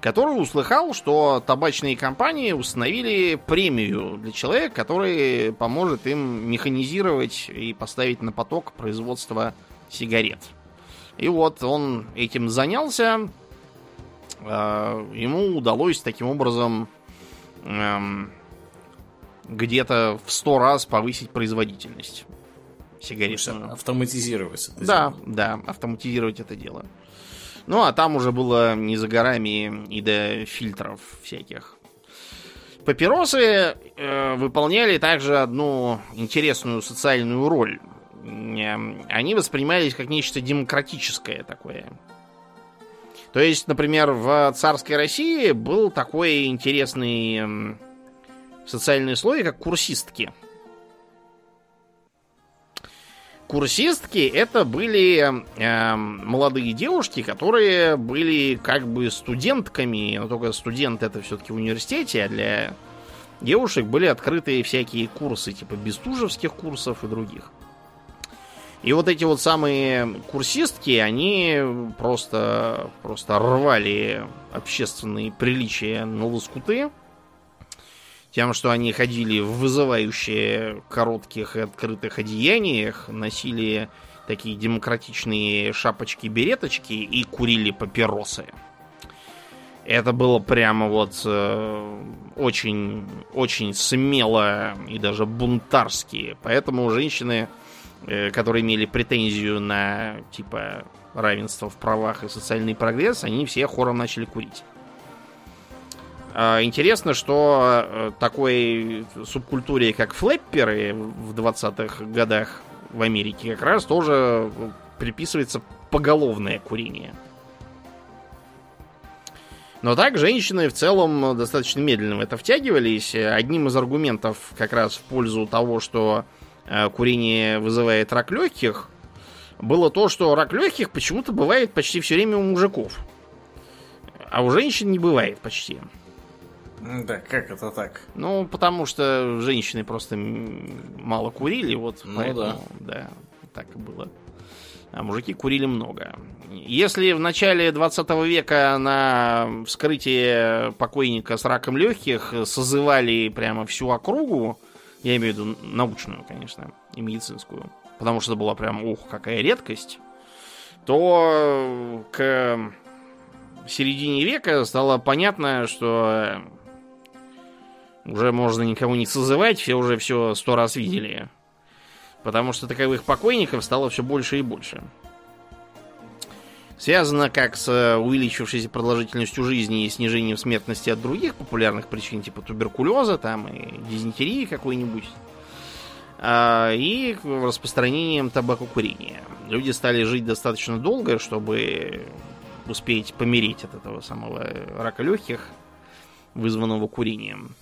Speaker 2: который услыхал, что табачные компании установили премию для человека, который поможет им механизировать и поставить на поток производство сигарет. И вот он этим занялся. А, ему удалось таким образом эм, где-то в сто раз повысить производительность сигарет.
Speaker 1: Автоматизировать
Speaker 2: это Да, дело. да, автоматизировать это дело. Ну, а там уже было не за горами и до фильтров всяких. Папиросы э, выполняли также одну интересную социальную роль. Они воспринимались как нечто демократическое такое. То есть, например, в царской России был такой интересный социальный слой, как курсистки. Курсистки это были э, молодые девушки, которые были как бы студентками, но только студент это все-таки в университете, а для девушек были открыты всякие курсы, типа бестужевских курсов и других. И вот эти вот самые курсистки, они просто, просто рвали общественные приличия на лоскуты тем, что они ходили в вызывающие коротких и открытых одеяниях, носили такие демократичные шапочки-береточки и курили папиросы. Это было прямо вот э, очень, очень смело и даже бунтарски. Поэтому женщины, которые имели претензию на типа равенство в правах и социальный прогресс, они все хором начали курить. А, интересно, что э, такой субкультуре, как флэпперы в 20-х годах в Америке, как раз тоже приписывается поголовное курение. Но так женщины в целом достаточно медленно в это втягивались. Одним из аргументов как раз в пользу того, что э, курение вызывает рак легких, было то, что рак легких почему-то бывает почти все время у мужиков. А у женщин не бывает почти.
Speaker 1: Да, как это так?
Speaker 2: Ну, потому что женщины просто мало курили, вот
Speaker 1: ну, поэтому,
Speaker 2: да. да, так и было. А мужики курили много. Если в начале 20 века на вскрытие покойника с раком легких созывали прямо всю округу, я имею в виду научную, конечно, и медицинскую, потому что это была прям, ух, какая редкость, то к середине века стало понятно, что уже можно никого не созывать, все уже все сто раз видели. Потому что таковых покойников стало все больше и больше. Связано как с э, увеличившейся продолжительностью жизни и снижением смертности от других популярных причин, типа туберкулеза там, и дизентерии какой-нибудь, а, и распространением табакокурения. Люди стали жить достаточно долго, чтобы успеть помереть от этого самого рака легких, вызванного курением.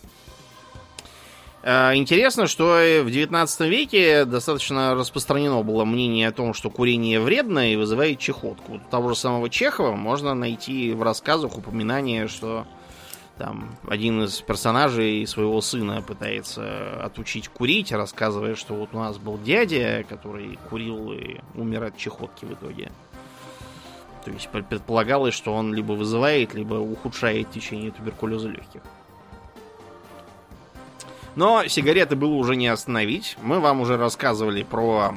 Speaker 2: Э, интересно, что в 19 веке достаточно распространено было мнение о том, что курение вредно и вызывает чехотку. Того же самого Чехова можно найти в рассказах упоминание, что там один из персонажей своего сына пытается отучить курить, рассказывая, что вот у нас был дядя, который курил и умер от чехотки в итоге. То есть предполагалось, что он либо вызывает, либо ухудшает течение туберкулеза легких. Но сигареты было уже не остановить. Мы вам уже рассказывали про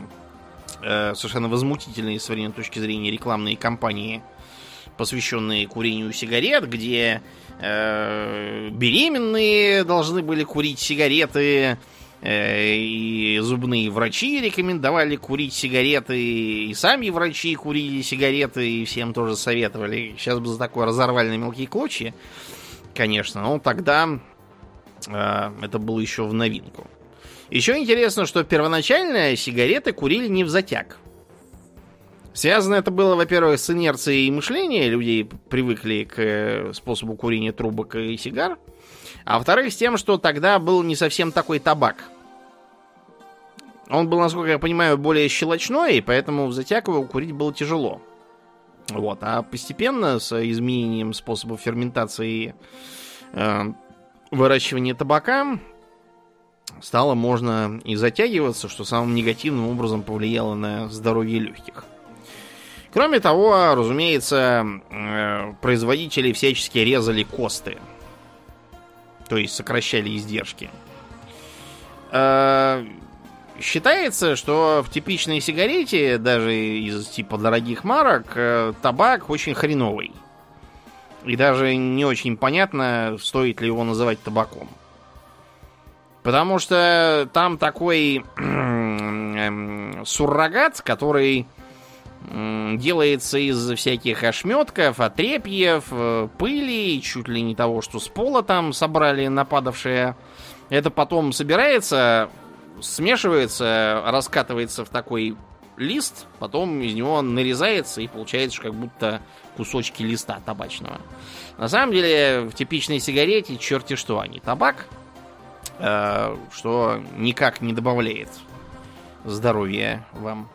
Speaker 2: э, совершенно возмутительные с современной точки зрения рекламные кампании, посвященные курению сигарет, где э, беременные должны были курить сигареты, э, и зубные врачи рекомендовали курить сигареты, и сами врачи курили сигареты, и всем тоже советовали. Сейчас бы за такое разорвали на мелкие клочья, конечно. Но тогда это было еще в новинку. Еще интересно, что первоначально сигареты курили не в затяг. Связано это было, во-первых, с инерцией мышления. Люди привыкли к э, способу курения трубок и сигар. А во-вторых, с тем, что тогда был не совсем такой табак. Он был, насколько я понимаю, более щелочной, и поэтому в затяг его курить было тяжело. Вот. А постепенно, с изменением способа ферментации э, выращивания табака стало можно и затягиваться, что самым негативным образом повлияло на здоровье легких. Кроме того, разумеется, э, производители всячески резали косты. То есть сокращали издержки. Э, считается, что в типичной сигарете, даже из типа дорогих марок, э, табак очень хреновый. И даже не очень понятно, стоит ли его называть табаком. Потому что там такой эм, суррогат, который делается из всяких ошметков, отрепьев, э, пыли, чуть ли не того, что с пола там собрали нападавшие. Это потом собирается, смешивается, раскатывается в такой лист, потом из него нарезается и получается как будто кусочки листа табачного. На самом деле в типичной сигарете черти что они. Табак, э, что никак не добавляет здоровья вам.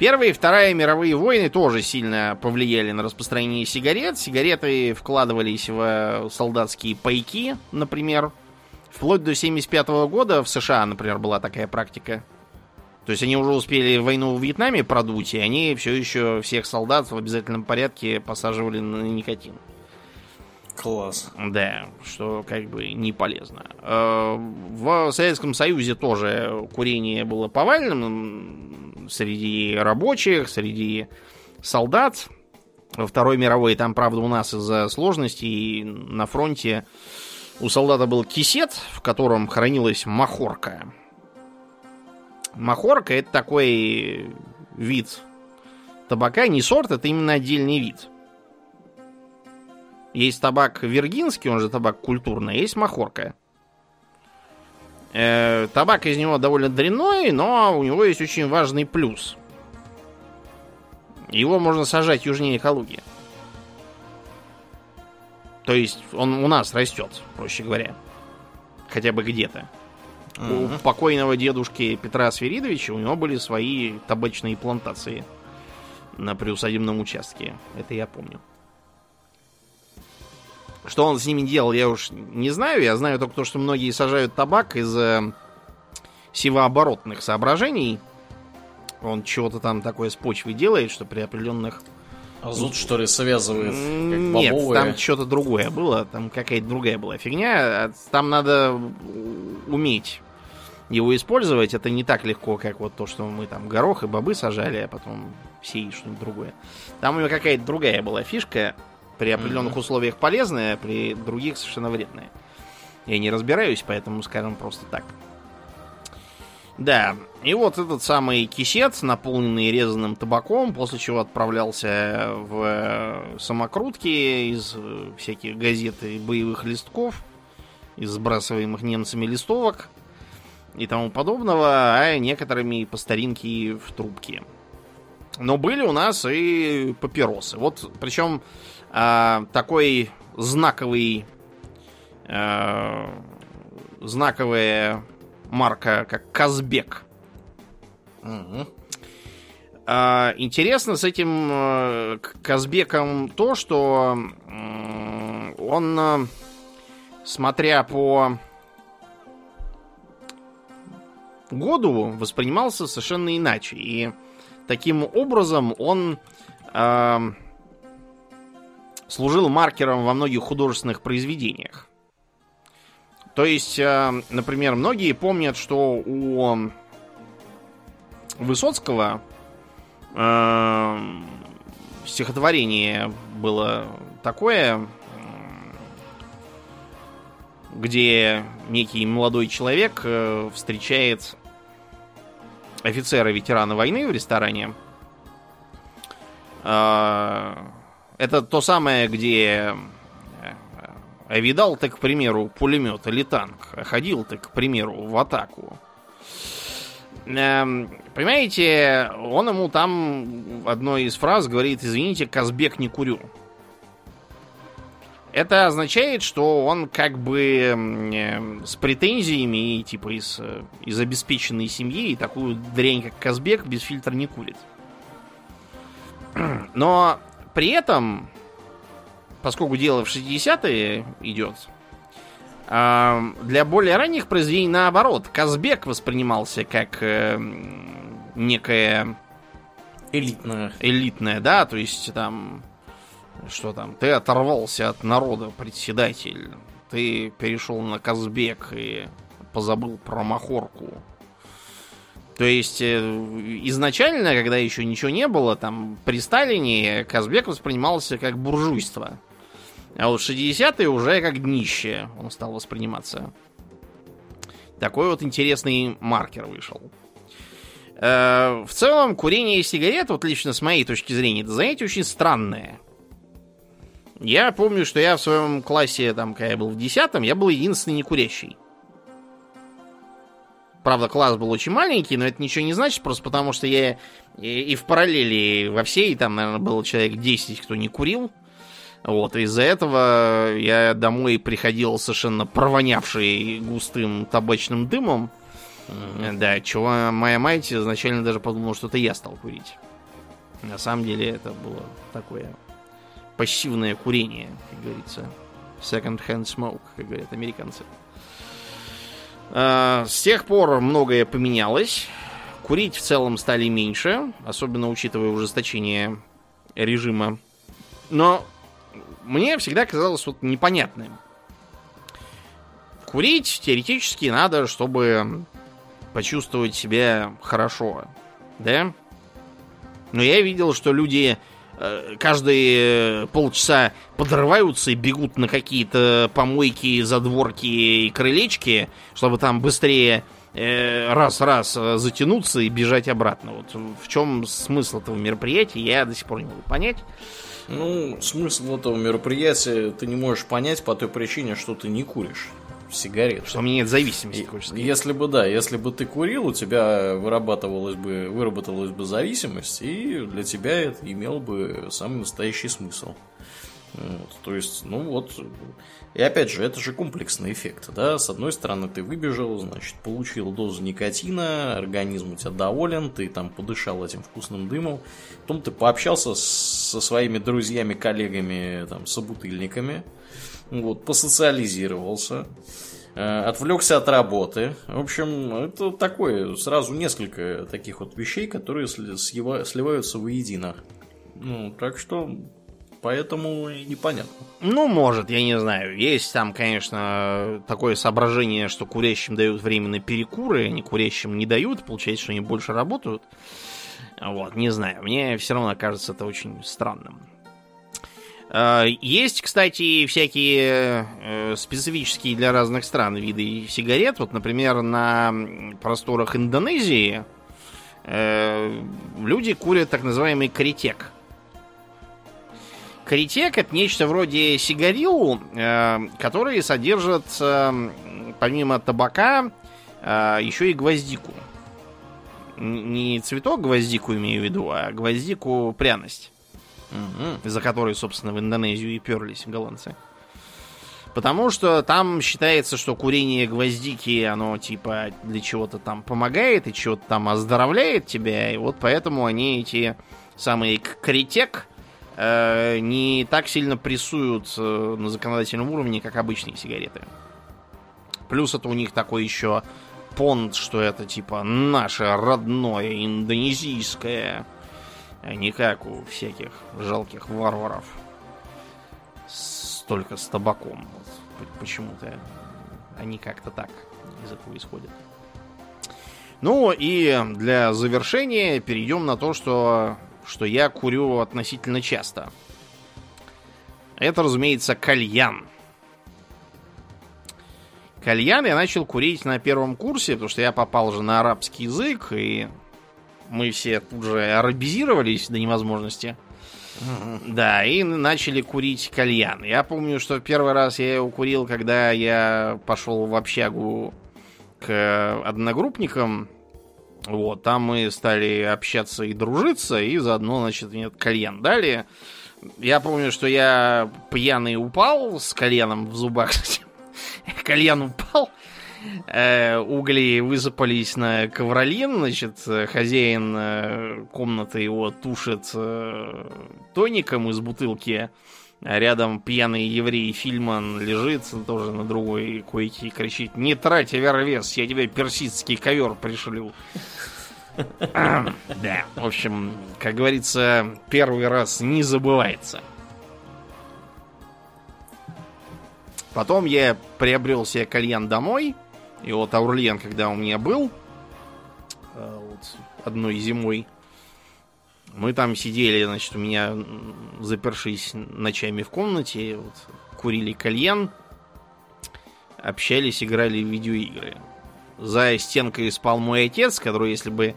Speaker 2: Первая и Вторая мировые войны тоже сильно повлияли на распространение сигарет. Сигареты вкладывались в солдатские пайки, например. Вплоть до 1975 года в США, например, была такая практика. То есть они уже успели войну в Вьетнаме продуть, и они все еще всех солдат в обязательном порядке посаживали на никотин.
Speaker 1: Класс.
Speaker 2: Да, что как бы не полезно. Э, в Советском Союзе тоже курение было повальным среди рабочих, среди солдат. Во Второй мировой там, правда, у нас из-за сложностей на фронте у солдата был кисет, в котором хранилась махорка. Махорка это такой вид табака, не сорт, это именно отдельный вид. Есть табак виргинский, он же табак культурный, есть махорка. Э, табак из него довольно дрянной, но у него есть очень важный плюс. Его можно сажать южнее Калуги. То есть он у нас растет, проще говоря. Хотя бы где-то. У покойного дедушки Петра Свиридовича у него были свои табачные плантации на приусадебном участке. Это я помню. Что он с ними делал, я уж не знаю. Я знаю только то, что многие сажают табак из э, севооборотных соображений. Он чего-то там такое с почвой делает, что при определенных...
Speaker 1: Азот, что ли, связывает?
Speaker 2: Нет, там что-то другое было. Там какая-то другая была фигня. Там надо уметь его использовать. Это не так легко, как вот то, что мы там горох и бобы сажали, а потом сеять что-нибудь другое. Там у него какая-то другая была фишка при определенных mm-hmm. условиях полезная, при других совершенно вредная. Я не разбираюсь, поэтому скажем просто так. Да, и вот этот самый кисет, наполненный резаным табаком, после чего отправлялся в самокрутки из всяких газет и боевых листков, из сбрасываемых немцами листовок и тому подобного, а некоторыми по старинке в трубке. Но были у нас и папиросы. Вот, причем а, такой знаковый а, знаковая марка, как Казбек. Угу. А, интересно с этим а, Казбеком то, что а, он, смотря по году, воспринимался совершенно иначе. И таким образом он э, служил маркером во многих художественных произведениях. То есть, э, например, многие помнят, что у Высоцкого э, стихотворение было такое, где некий молодой человек э, встречает офицера-ветерана войны в ресторане. Э, это то самое, где э, видал ты, к примеру, пулемет или танк, а ходил ты, к примеру, в атаку. Эм, понимаете, он ему там одной из фраз говорит, извините, Казбек не курю. Это означает, что он как бы э, с претензиями и типа из, э, из обеспеченной семьи и такую дрянь, как Казбек, без фильтра не курит. Но при этом, поскольку дело в 60-е идет, А, для более ранних произведений наоборот. Казбек воспринимался как э, некая
Speaker 1: Элитная.
Speaker 2: элитная, да, то есть там что там, ты оторвался от народа, председатель, ты перешел на Казбек и позабыл про Махорку. То есть э, изначально, когда еще ничего не было, там при Сталине Казбек воспринимался как буржуйство. А вот 60-е уже как днище он стал восприниматься. Такой вот интересный маркер вышел. Э, В целом, курение сигарет, вот лично с моей точки зрения, это занятие очень странное. Я помню, что я в своем классе, там, когда я был в 10 я был единственный не курящий. Правда, класс был очень маленький, но это ничего не значит, просто потому что я и, и в параллели во всей, там, наверное, было человек 10, кто не курил. Вот, из-за этого я домой приходил совершенно провонявший густым табачным дымом. Да, чего моя мать изначально даже подумала, что это я стал курить. На самом деле это было такое пассивное курение, как говорится. Second hand smoke, как говорят американцы. А, С тех пор многое поменялось. Курить в целом стали меньше, особенно учитывая ужесточение режима. Но мне всегда казалось вот непонятным. Курить теоретически надо, чтобы почувствовать себя хорошо, да? Но я видел, что люди каждые полчаса подрываются и бегут на какие-то помойки, задворки и крылечки, чтобы там быстрее э, раз-раз э, затянуться и бежать обратно. Вот в чем смысл этого мероприятия, я до сих пор не могу понять.
Speaker 1: Ну, смысл этого мероприятия ты не можешь понять по той причине, что ты не куришь сигарет.
Speaker 2: Что у меня нет зависимости, хочешь сказать.
Speaker 1: Если бы, да, если бы ты курил, у тебя вырабатывалась бы, выработалась бы зависимость, и для тебя это имело бы самый настоящий смысл. Вот, то есть, ну вот, и опять же, это же комплексный эффект, да, с одной стороны ты выбежал, значит, получил дозу никотина, организм у тебя доволен, ты там подышал этим вкусным дымом, потом ты пообщался со своими друзьями, коллегами, там, собутыльниками, вот, посоциализировался, э, отвлекся от работы. В общем, это такое, сразу несколько таких вот вещей, которые сли- слива- сливаются воедино. Ну, так что, поэтому непонятно.
Speaker 2: Ну, может, я не знаю. Есть там, конечно, такое соображение, что курящим дают время на перекуры, а не курящим не дают. Получается, что они больше работают. Вот, не знаю. Мне все равно кажется это очень странным. Э, Есть, кстати, всякие э, специфические для разных стран виды сигарет. Вот, например, на просторах Индонезии э, люди курят так называемый каритек. Каритек это нечто вроде сигарил, э, которые содержат э, помимо табака э, еще и гвоздику. Не цветок гвоздику имею в виду, а гвоздику пряность, за которой, собственно, в Индонезию и перлись голландцы. Потому что там считается, что курение гвоздики, оно типа для чего-то там помогает и чего-то там оздоровляет тебя. И вот поэтому они эти самые критек не так сильно прессуют э, на законодательном уровне, как обычные сигареты. Плюс это у них такой еще понт, что это типа наше родное индонезийское, а не как у всяких жалких варваров. С- Только с табаком. Вот Почему-то они как-то так из исходят. Ну и для завершения перейдем на то, что, что я курю относительно часто. Это, разумеется, кальян. Кальян я начал курить на первом курсе, потому что я попал же на арабский язык, и мы все тут же арабизировались до невозможности. Да, и начали курить кальян. Я помню, что первый раз я его курил, когда я пошел в общагу к одногруппникам. Вот, там мы стали общаться и дружиться, и заодно, значит, этот кальян дали. Я помню, что я пьяный упал с кальяном в зубах. Кальян упал, э, угли высыпались на ковролин, значит, хозяин э, комнаты его тушит э, тоником из бутылки, А рядом пьяный еврей Фильман лежит тоже на другой койке и кричит «Не трать Авервес, я тебе персидский ковер пришлю». Да, в общем, как говорится, первый раз не забывается. Потом я приобрел себе кальян домой. И вот Аурлиен, когда у меня был, э, вот одной зимой, мы там сидели, значит, у меня запершись ночами в комнате, вот, курили кальян, общались, играли в видеоигры. За стенкой спал мой отец, который, если бы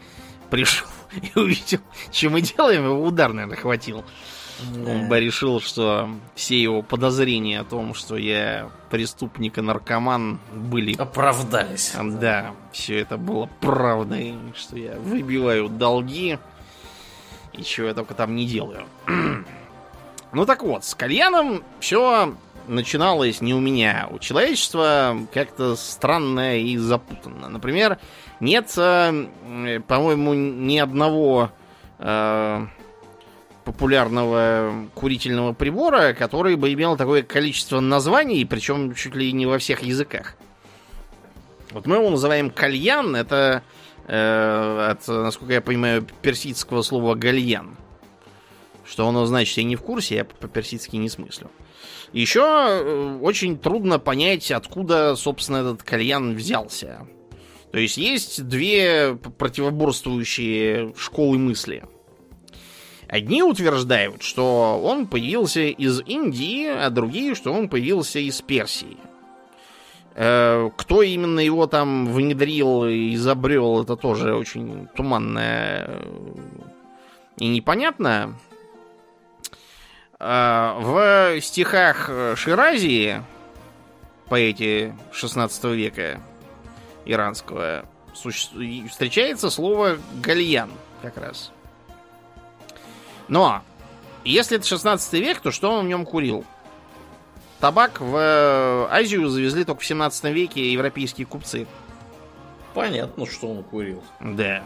Speaker 2: пришел и увидел, что мы делаем, его удар, наверное, хватил. Он бы решил, что все его подозрения о том, что я преступник и наркоман, были...
Speaker 1: Оправдались.
Speaker 2: Да, все это было правдой, что я выбиваю долги и чего я только там не делаю. ну так вот, с кальяном все начиналось не у меня. У человечества как-то странно и запутанно. Например, нет, э, по-моему, ни одного э, популярного курительного прибора, который бы имел такое количество названий, причем чуть ли не во всех языках. Вот мы его называем кальян, это э, от, насколько я понимаю, персидского слова гальян. Что оно значит, я не в курсе, я по-персидски не смыслю. Еще э, очень трудно понять, откуда, собственно, этот кальян взялся. То есть есть две противоборствующие школы мысли. Одни утверждают, что он появился из Индии, а другие, что он появился из Персии. Э, кто именно его там внедрил и изобрел, это тоже очень туманно и непонятно. Э, в стихах Ширазии, поэте 16 века иранского, встречается слово гальян как раз. Но, если это 16 век, то что он в нем курил? Табак в э, Азию завезли только в 17 веке европейские купцы.
Speaker 1: Понятно, что он курил.
Speaker 2: Да.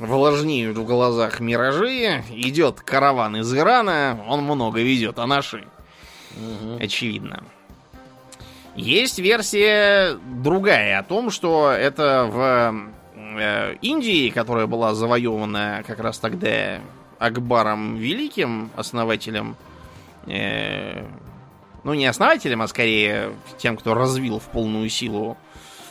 Speaker 2: Влажнеют в глазах миражи, идет караван из Ирана, он много везет, а наши. Угу. Очевидно. Есть версия другая о том, что это в Э, Индии, которая была завоевана как раз тогда Акбаром Великим, основателем, ну не основателем, а скорее тем, кто развил в полную силу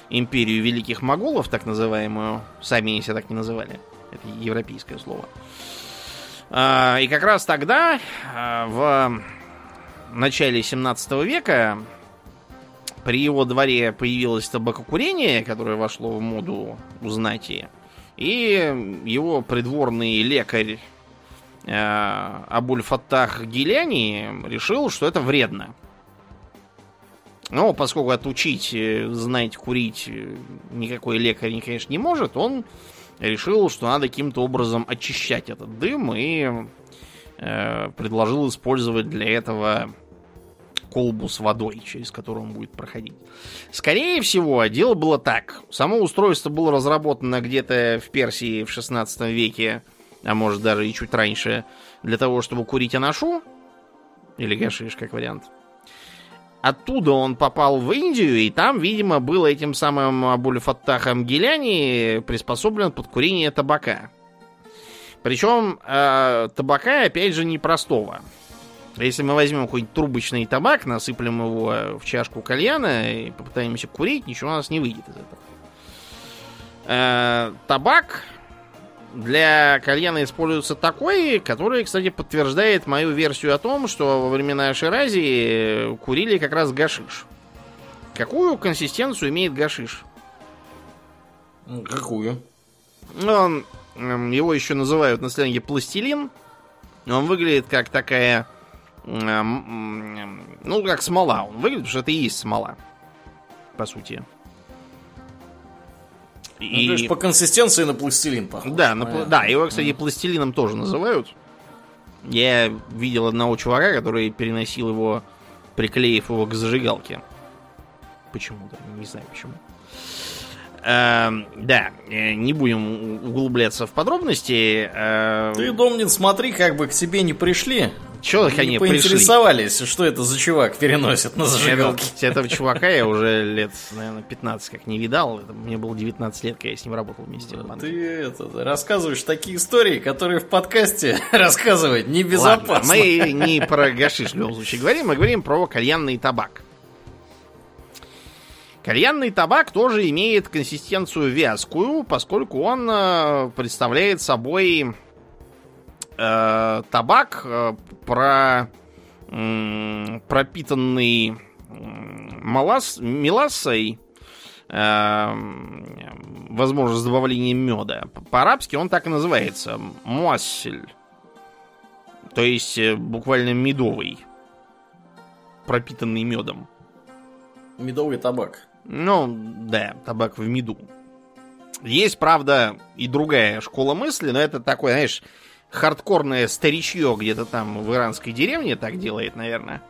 Speaker 2: империю великих моголов, так называемую, сами себя так не называли, это европейское слово. Э, и как раз тогда, э, в начале 17 века, при его дворе появилось табакокурение, которое вошло в моду у знати. И его придворный лекарь э, Абуль-Фаттах Гиляни решил, что это вредно. Но поскольку отучить, э, знать, курить э, никакой лекарь, конечно, не может, он решил, что надо каким-то образом очищать этот дым и э, предложил использовать для этого колбу с водой, через которую он будет проходить. Скорее всего, дело было так. Само устройство было разработано где-то в Персии в 16 веке, а может даже и чуть раньше, для того, чтобы курить анашу, или гашиш, как вариант. Оттуда он попал в Индию, и там, видимо, был этим самым Абуль-Фаттахом Геляни приспособлен под курение табака. Причем э, табака, опять же, непростого. Если мы возьмем какой-нибудь трубочный табак, насыплем его в чашку кальяна и попытаемся курить, ничего у нас не выйдет из этого. Э, табак для кальяна используется такой, который, кстати, подтверждает мою версию о том, что во времена Ширази курили как раз гашиш. Какую консистенцию имеет гашиш?
Speaker 1: Какую?
Speaker 2: Он, эм, его еще называют на сленге пластилин. Он выглядит как такая ну, как смола. Он выглядит, потому что это и есть смола. По сути.
Speaker 1: Ну, и... то есть по консистенции на пластилин похож.
Speaker 2: Да, на, да, его, кстати, mm. пластилином тоже называют. Я видел одного чувака, который переносил его, приклеив его к зажигалке. Почему-то, не знаю почему. Эм, да, э, не будем углубляться в подробности.
Speaker 1: Э, Ты, Домнин, смотри, как бы к тебе не пришли
Speaker 2: Чего они
Speaker 1: поинтересовались, пришли? что это за чувак переносит на зажигалке?
Speaker 2: Это, этого чувака я уже лет, наверное, 15 как не видал. Это, мне было 19 лет, когда я с ним работал вместе.
Speaker 1: Да, ты это, рассказываешь такие истории, которые в подкасте рассказывать небезопасно. Ладно,
Speaker 2: мы не про гашиш в любом случае говорим, мы говорим про кальянный табак. Кальянный табак тоже имеет консистенцию вязкую, поскольку он э, представляет собой э, табак э, про, э, пропитанный малас, мелассой, э, возможно, с добавлением меда. По-арабски он так и называется. Муассель. То есть э, буквально медовый. Пропитанный медом.
Speaker 1: Медовый табак.
Speaker 2: Ну, да, табак в меду. Есть, правда, и другая школа мысли, но это такой, знаешь, хардкорное старичье где-то там в иранской деревне так делает, наверное.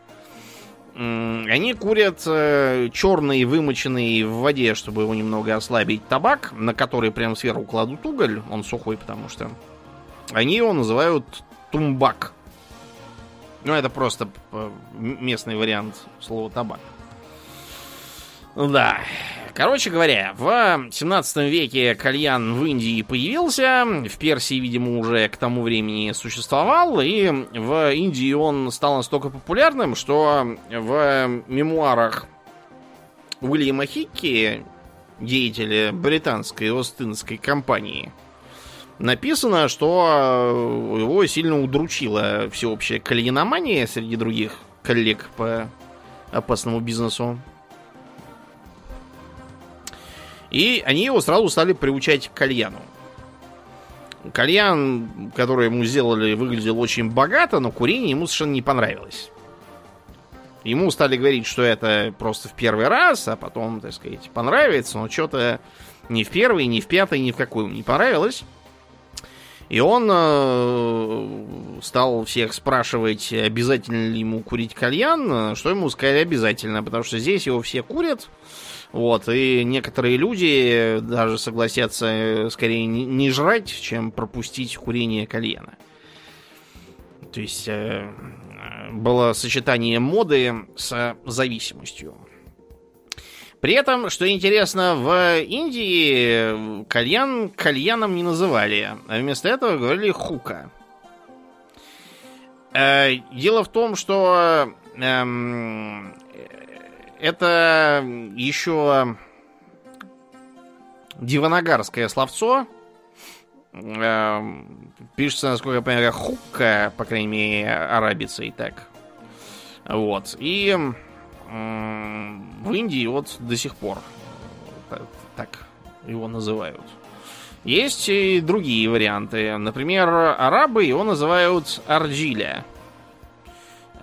Speaker 2: Они курят э, черный, вымоченный в воде, чтобы его немного ослабить табак, на который прям сверху кладут уголь, он сухой, потому что они его называют тумбак. Ну, это просто э, местный вариант слова табак. Да. Короче говоря, в 17 веке кальян в Индии появился, в Персии, видимо, уже к тому времени существовал, и в Индии он стал настолько популярным, что в мемуарах Уильяма Хикки, деятеля британской Остинской компании, написано, что его сильно удручила всеобщая кальяномания среди других коллег по опасному бизнесу. И они его сразу стали приучать к кальяну. Кальян, который ему сделали, выглядел очень богато, но курение ему совершенно не понравилось. Ему стали говорить, что это просто в первый раз, а потом, так сказать, понравится, но что-то ни в первый, ни в пятый, ни в какой не понравилось. И он э, стал всех спрашивать, обязательно ли ему курить кальян, что ему сказали обязательно, потому что здесь его все курят, вот, и некоторые люди даже согласятся э, скорее не жрать, чем пропустить курение кальяна. То есть э, было сочетание моды с зависимостью. При этом, что интересно, в Индии кальян кальяном не называли, а вместо этого говорили хука. Э, дело в том, что эм, это еще диванагарское словцо. Эм, пишется, насколько я понимаю, хукка, по крайней мере, арабицей так. Вот. И в Индии вот до сих пор так его называют. Есть и другие варианты. Например, арабы его называют Арджиля.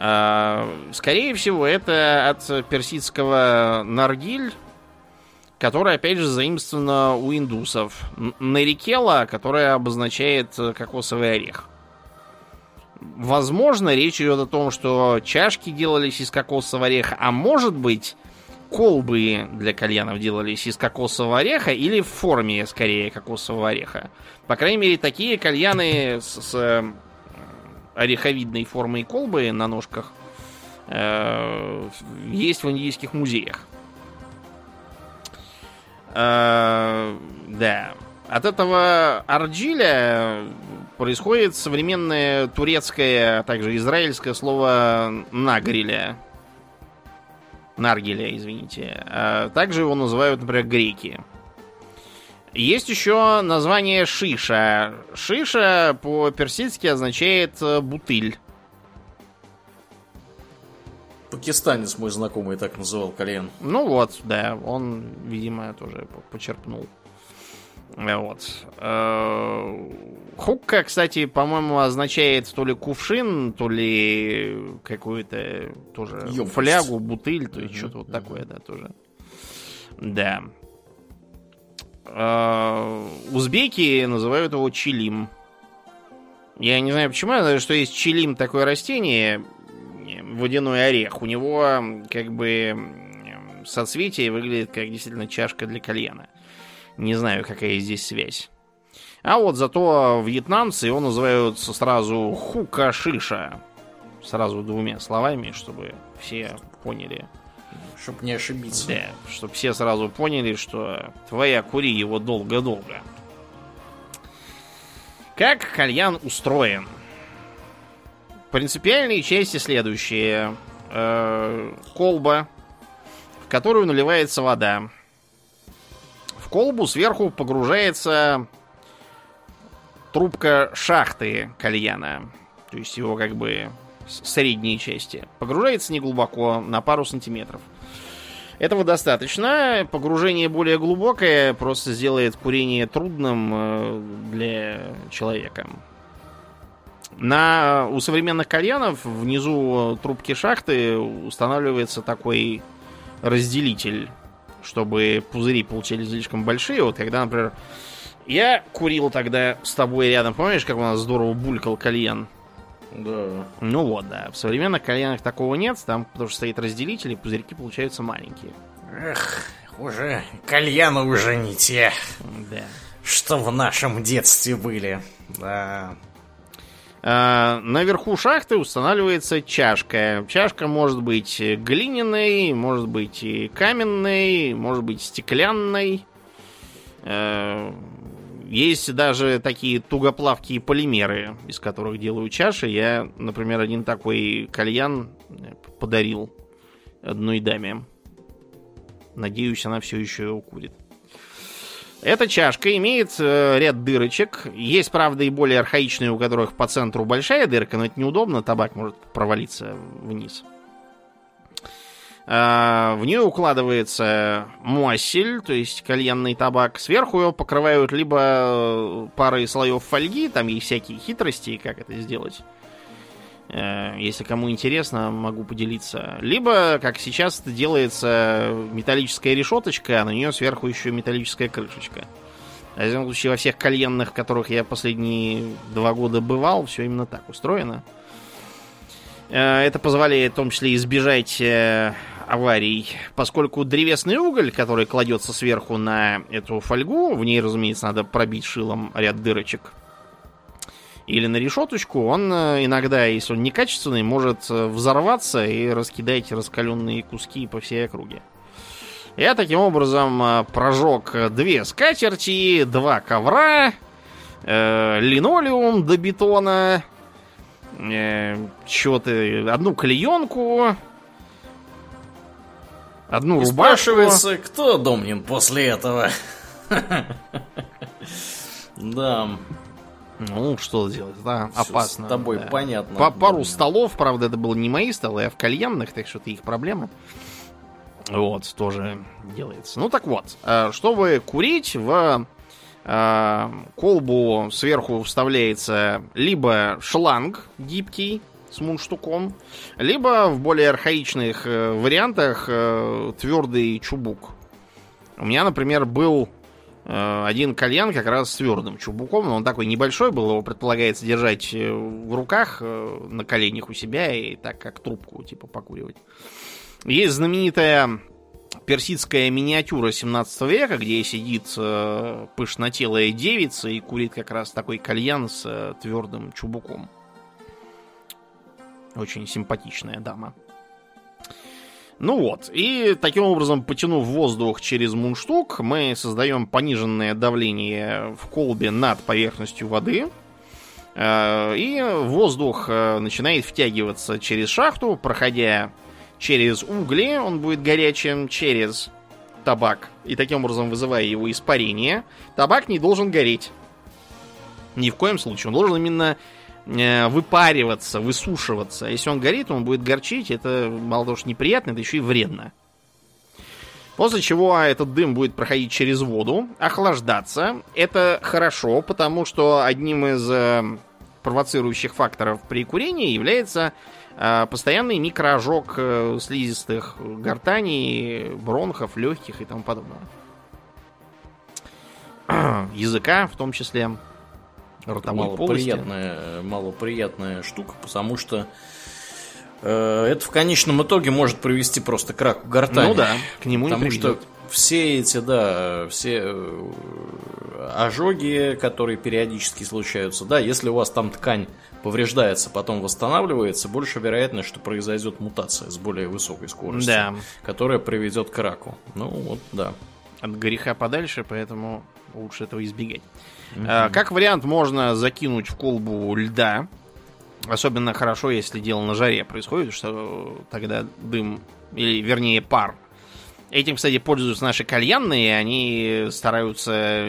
Speaker 2: А, скорее всего, это от персидского наргиль, которое, опять же, заимствовано у индусов. Нарикела, которая обозначает кокосовый орех. Возможно, речь идет о том, что чашки делались из кокосового ореха, а может быть, колбы для кальянов делались из кокосового ореха или в форме, скорее, кокосового ореха. По крайней мере, такие кальяны с, с ореховидной формой колбы на ножках э, есть в индийских музеях. Э, да. От этого Арджиля происходит современное турецкое, а также израильское слово нагриля. Наргиля, извините. А также его называют, например, греки. Есть еще название шиша. Шиша по-персидски означает э, бутыль.
Speaker 1: Пакистанец мой знакомый так называл кальян.
Speaker 2: Ну вот, да, он, видимо, тоже почерпнул. Э, вот. Э, хукка, кстати, по-моему, означает то ли кувшин, то ли какую-то тоже Ёмкость. флягу, бутыль, то есть что-то вот такое, да, тоже. Да. Э, узбеки называют его чилим. Я не знаю почему, я знаю, что есть чилим такое растение, водяной орех. У него как бы соцветие выглядит как действительно чашка для кальяна. Не знаю, какая здесь связь. А вот зато вьетнамцы его называют сразу хука-шиша. сразу двумя словами, чтобы все поняли.
Speaker 1: Чтоб не ошибиться.
Speaker 2: Да, чтобы все сразу поняли, что твоя кури его долго-долго. Как кальян устроен? Принципиальные части следующие. Э, колба, в которую наливается вода. В колбу сверху погружается трубка шахты кальяна. То есть его как бы средние части. Погружается не глубоко, на пару сантиметров. Этого достаточно. Погружение более глубокое просто сделает курение трудным э, для человека. На, у современных кальянов внизу трубки шахты устанавливается такой разделитель, чтобы пузыри получились слишком большие. Вот когда, например, я курил тогда с тобой рядом, помнишь, как у нас здорово булькал кальян?
Speaker 1: Да.
Speaker 2: Ну вот, да. В современных кальянах такого нет, там потому что стоит разделитель, и пузырьки получаются маленькие.
Speaker 1: Эх, уже кальяны уже не те,
Speaker 2: Да.
Speaker 1: что в нашем детстве были. Да.
Speaker 2: А, наверху шахты устанавливается чашка. Чашка может быть глиняной, может быть и каменной, может быть стеклянной. Э, Есть даже такие тугоплавкие полимеры, из которых делаю чаши. Я, например, один такой кальян подарил одной даме. Надеюсь, она все еще его курит. Эта чашка имеет э, ряд дырочек. Есть, правда, и более архаичные, у которых по центру большая дырка, но это неудобно, табак может провалиться вниз. А, в нее укладывается муассель, то есть кальянный табак. Сверху его покрывают либо э, парой слоев фольги, там есть всякие хитрости, как это сделать. Э, Если кому интересно, могу поделиться. Либо, как сейчас это делается, металлическая решеточка, а на нее сверху еще металлическая крышечка. В любом случае, во всех кальянных, в которых я последние два года бывал, все именно так устроено. Э, Это позволяет в том числе избежать э, аварий, поскольку древесный уголь, который кладется сверху на эту фольгу, в ней, разумеется, надо пробить шилом ряд дырочек, или на решеточку, он э, иногда, если он некачественный, может э, взорваться и раскидать раскаленные куски по всей округе. Я таким образом э, прожег две скатерти, два ковра, э, линолеум до бетона, э, что-то, одну клеенку, одну
Speaker 1: И
Speaker 2: рубашку.
Speaker 1: спрашивается, кто Домнин после этого? Да.
Speaker 2: Ну, что делать, да,
Speaker 1: Всё
Speaker 2: опасно.
Speaker 1: с тобой
Speaker 2: да.
Speaker 1: понятно.
Speaker 2: По пару столов, правда, это было не мои столы, а в кальянных, так что это их проблемы. Вот, тоже делается. Ну так вот, э, чтобы курить, в э, колбу сверху вставляется либо шланг гибкий с мундштуком, либо в более архаичных э, вариантах э, твердый чубук. У меня, например, был э, один кальян как раз с твердым чубуком, но он такой небольшой был, его предполагается держать э, в руках, э, на коленях у себя и так как трубку типа покуривать. Есть знаменитая персидская миниатюра 17 века, где сидит э, пышнотелая девица и курит как раз такой кальян с э, твердым чубуком. Очень симпатичная дама. Ну вот, и таким образом, потянув воздух через мундштук, мы создаем пониженное давление в колбе над поверхностью воды. Э, И воздух э, начинает втягиваться через шахту, проходя через угли, он будет горячим, через табак, и таким образом вызывая его испарение. Табак не должен гореть. Ни в коем случае. Он должен именно выпариваться, высушиваться. Если он горит, он будет горчить. Это мало того, что неприятно, это еще и вредно. После чего этот дым будет проходить через воду, охлаждаться. Это хорошо, потому что одним из э, провоцирующих факторов при курении является э, постоянный микроожог э, слизистых гортаней, бронхов, легких и тому подобного. Языка в том числе. Ротовой полости.
Speaker 1: малоприятная, малоприятная штука, потому что э, это в конечном итоге может привести просто к раку гортани.
Speaker 2: Ну да, к нему и
Speaker 1: Потому что
Speaker 2: приведет.
Speaker 1: все эти, да, все э, ожоги, которые периодически случаются. Да, если у вас там ткань повреждается, потом восстанавливается, больше вероятность, что произойдет мутация с более высокой скоростью,
Speaker 2: Да.
Speaker 1: которая приведет к раку. Ну вот, да.
Speaker 2: От греха подальше, поэтому лучше этого избегать. А, Как вариант, можно закинуть в колбу льда. Особенно хорошо, если дело на жаре происходит, что тогда дым, или вернее пар. Этим, кстати, пользуются наши кальянные. Они стараются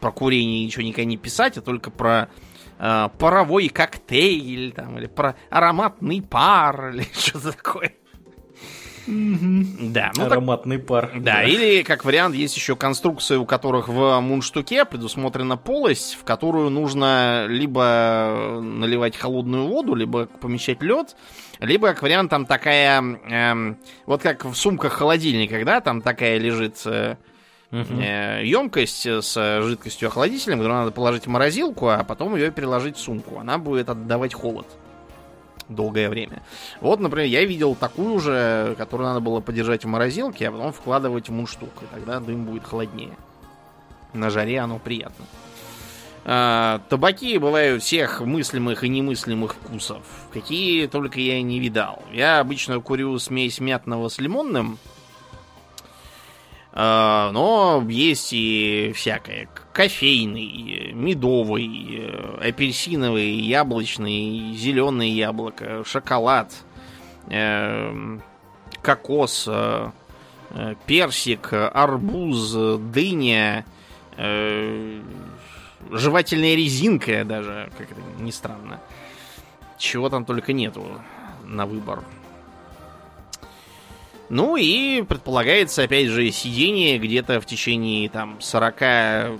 Speaker 2: про курение ничего никогда не писать, а только про э, паровой коктейль, там, или про ароматный пар, или что-то такое. Да, ну так
Speaker 1: Ароматный пар.
Speaker 2: да, или как вариант есть еще конструкции, у которых в мундштуке предусмотрена полость, в которую нужно либо наливать холодную воду, либо помещать лед, либо как вариант там такая, эм, вот как в сумках холодильника, да, там такая лежит э, э, емкость с жидкостью охладителем, которую надо положить в морозилку, а потом ее переложить в сумку. Она будет отдавать холод долгое время. Вот, например, я видел такую же, которую надо было подержать в морозилке, а потом вкладывать в мундштук, и тогда дым будет холоднее. На жаре оно приятно. А, табаки бывают всех мыслимых и немыслимых вкусов, какие только я не видал. Я обычно курю смесь мятного с лимонным, а, но есть и всякое. Кофейный, медовый, э, апельсиновый, яблочный, зеленое яблоко, шоколад, эм, кокос, э, э, персик, арбуз, дыня, жевательная резинка даже, как это ни странно. Чего там только нету на выбор. Ну и предполагается, опять же, сидение где-то в течение там 40-50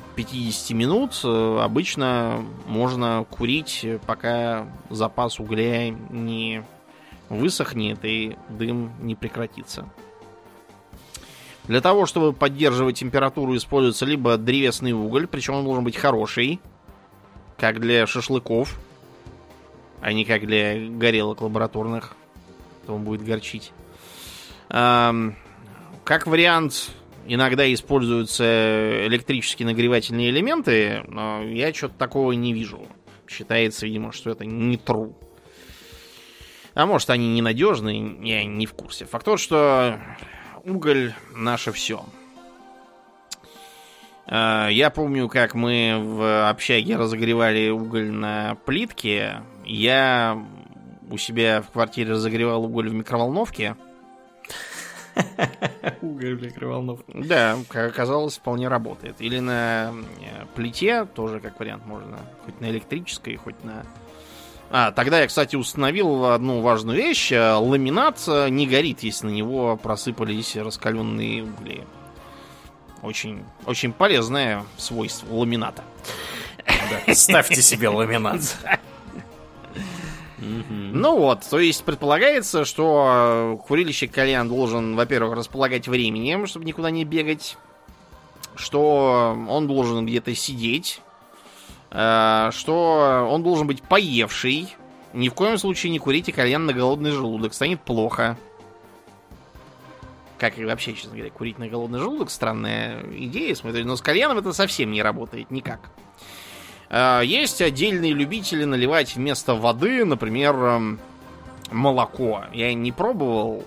Speaker 2: минут. Э, Обычно можно курить, пока запас угля не высохнет и дым не прекратится. Для того, чтобы поддерживать температуру, используется либо древесный уголь, причем он должен быть хороший, как для шашлыков, а не как для горелок лабораторных. То он будет горчить. Как вариант, иногда используются электрические нагревательные элементы, но я что-то такого не вижу. Считается, видимо, что это не true. А может, они ненадежные, я не в курсе. Факт тот, что уголь наше все. Я помню, как мы в общаге разогревали уголь на плитке. Я у себя в квартире разогревал уголь в микроволновке.
Speaker 1: Уголь в микроволновке.
Speaker 2: Да, как оказалось, вполне работает. Или на э, плите, тоже как вариант можно. Хоть на электрической, хоть на... А, тогда я, кстати, установил одну важную вещь. Э, Ламинат э, не горит, если на него просыпались раскаленные угли. Очень, очень полезное свойство ламината.
Speaker 1: Да, Ставьте себе ламинат.
Speaker 2: Ну вот, то есть предполагается, что э, курильщик кальян должен, во-первых, располагать временем, чтобы никуда не бегать, что он должен где-то сидеть, э, что он должен быть поевший. Ни в коем случае не курите кальян на голодный желудок, станет плохо. Как и вообще, честно говоря, курить на голодный желудок странная идея, смотрю, но с кальяном это совсем не работает никак. Э, Есть отдельные любители наливать вместо воды, например, эм, молоко. Я не пробовал,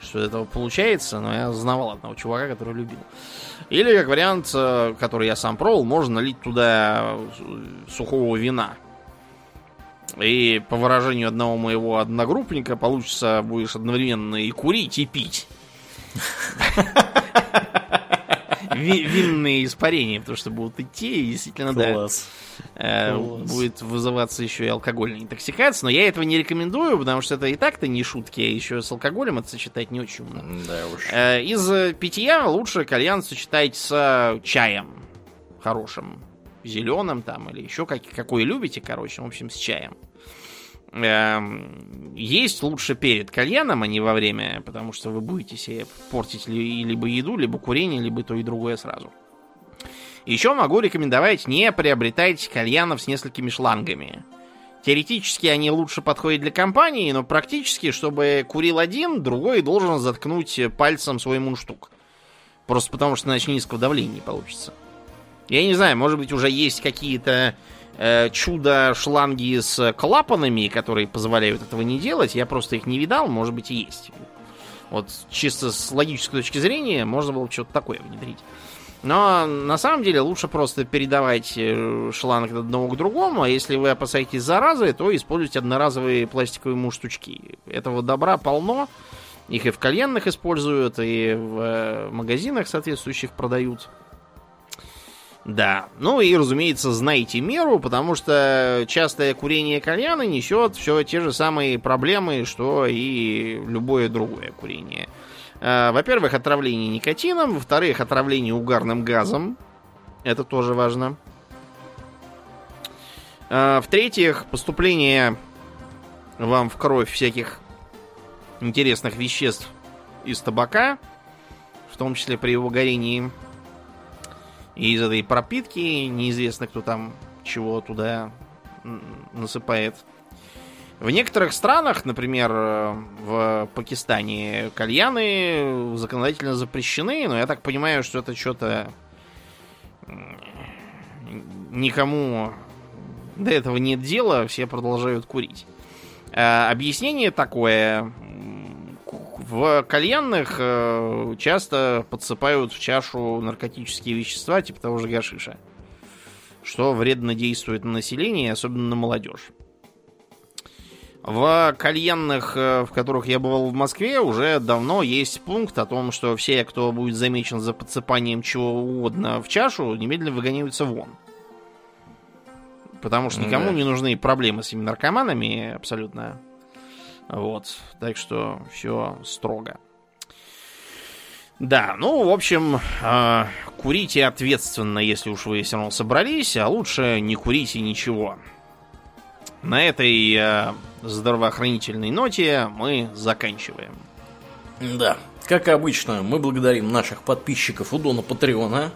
Speaker 2: что этого получается, но я знавал одного чувака, который любил. Или, как вариант, э, который я сам пробовал, можно налить туда э, сухого вина. И по выражению одного моего одногруппника, получится, будешь одновременно и курить, и пить. Ви- Винные испарения, потому что будут идти, и действительно, да,
Speaker 1: Класс.
Speaker 2: э,
Speaker 1: Класс.
Speaker 2: будет вызываться еще и алкогольная интоксикация. Но я этого не рекомендую, потому что это и так-то не шутки, а еще с алкоголем это сочетать не очень умно.
Speaker 1: Да уж.
Speaker 2: Э, Из э, питья лучше кальян сочетать с чаем хорошим, зеленым там или еще как, какой любите, короче, в общем, с чаем. Эм, Есть лучше перед кальяном, а не во время, потому что вы будете себе портить ли- либо еду, либо курение, либо то и другое сразу. Еще могу рекомендовать не приобретать кальянов с несколькими шлангами. Теоретически они лучше подходят для компании, но практически, чтобы курил один, другой должен заткнуть пальцем свой мундштук. Просто потому, что иначе низкого давления не получится. Я не знаю, может быть, уже есть какие-то чудо-шланги с клапанами, которые позволяют этого не делать. Я просто их не видал, может быть, и есть. Вот чисто с логической точки зрения можно было бы что-то такое внедрить. Но на самом деле лучше просто передавать э, шланг от одного к другому, а если вы опасаетесь заразы, то используйте одноразовые пластиковые муштучки. Этого добра полно. Их и в кальянных используют, и в э, магазинах соответствующих продают. Да, ну и, разумеется, знайте меру, потому что частое курение кальяна несет все те же самые проблемы, что и любое другое курение. Э, во-первых, отравление никотином, во-вторых, отравление угарным газом. Это тоже важно. Э, в-третьих, поступление вам в кровь всяких интересных веществ из табака, в том числе при его горении. И из этой пропитки неизвестно, кто там чего туда насыпает. В некоторых странах, например, в Пакистане, кальяны законодательно запрещены, но я так понимаю, что это что-то никому до этого нет дела, все продолжают курить. А, объяснение такое. В кальянных э, часто подсыпают в чашу наркотические вещества, типа того же гашиша. Что вредно действует на население, особенно на молодежь. В кальянных, э, в которых я бывал в Москве, уже давно есть пункт о том, что все, кто будет замечен за подсыпанием чего угодно в чашу, немедленно выгоняются вон. Потому что никому да. не нужны проблемы с этими наркоманами абсолютно. Вот. Так что все строго. Да, ну, в общем, э, курите ответственно, если уж вы все равно собрались, а лучше не курите ничего. На этой э, здравоохранительной ноте мы заканчиваем.
Speaker 1: Да, как обычно, мы благодарим наших подписчиков у Дона Патреона.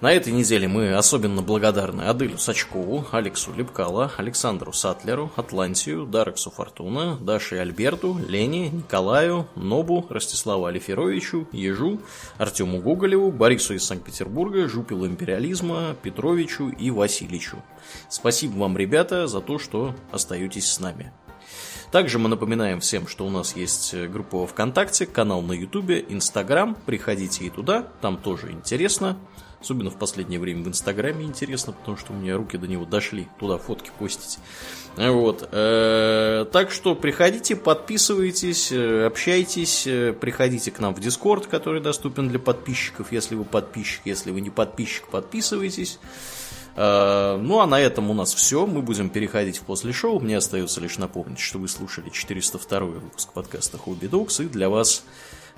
Speaker 1: На этой неделе мы особенно благодарны Аделю Сачкову, Алексу Лепкало, Александру Сатлеру, Атлантию, Дарексу Фортуна, Даше Альберту, Лене, Николаю, Нобу, Ростиславу Алиферовичу, Ежу, Артему Гоголеву, Борису из Санкт-Петербурга, Жупилу Империализма, Петровичу и Васильичу. Спасибо вам, ребята, за то, что остаетесь с нами. Также мы напоминаем всем, что у нас есть группа во ВКонтакте, канал на Ютубе, Инстаграм. Приходите и туда, там тоже интересно. Особенно в последнее время в Инстаграме интересно, потому что у меня руки до него дошли туда фотки постить. Вот. Э, так что приходите, подписывайтесь, э, общайтесь, э, приходите к нам в Дискорд, который доступен для подписчиков, если вы подписчик, если вы не подписчик, подписывайтесь. Ну а на этом у нас все. Мы будем переходить в после шоу. Мне остается лишь напомнить, что вы слушали 402 выпуск подкаста Хобби Докс, и для вас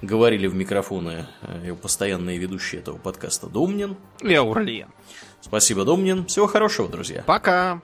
Speaker 1: говорили в микрофоны э, его постоянные ведущие этого подкаста Домнин
Speaker 2: и Аурлиен.
Speaker 1: Спасибо, Домнин. Всего хорошего, друзья.
Speaker 2: Пока.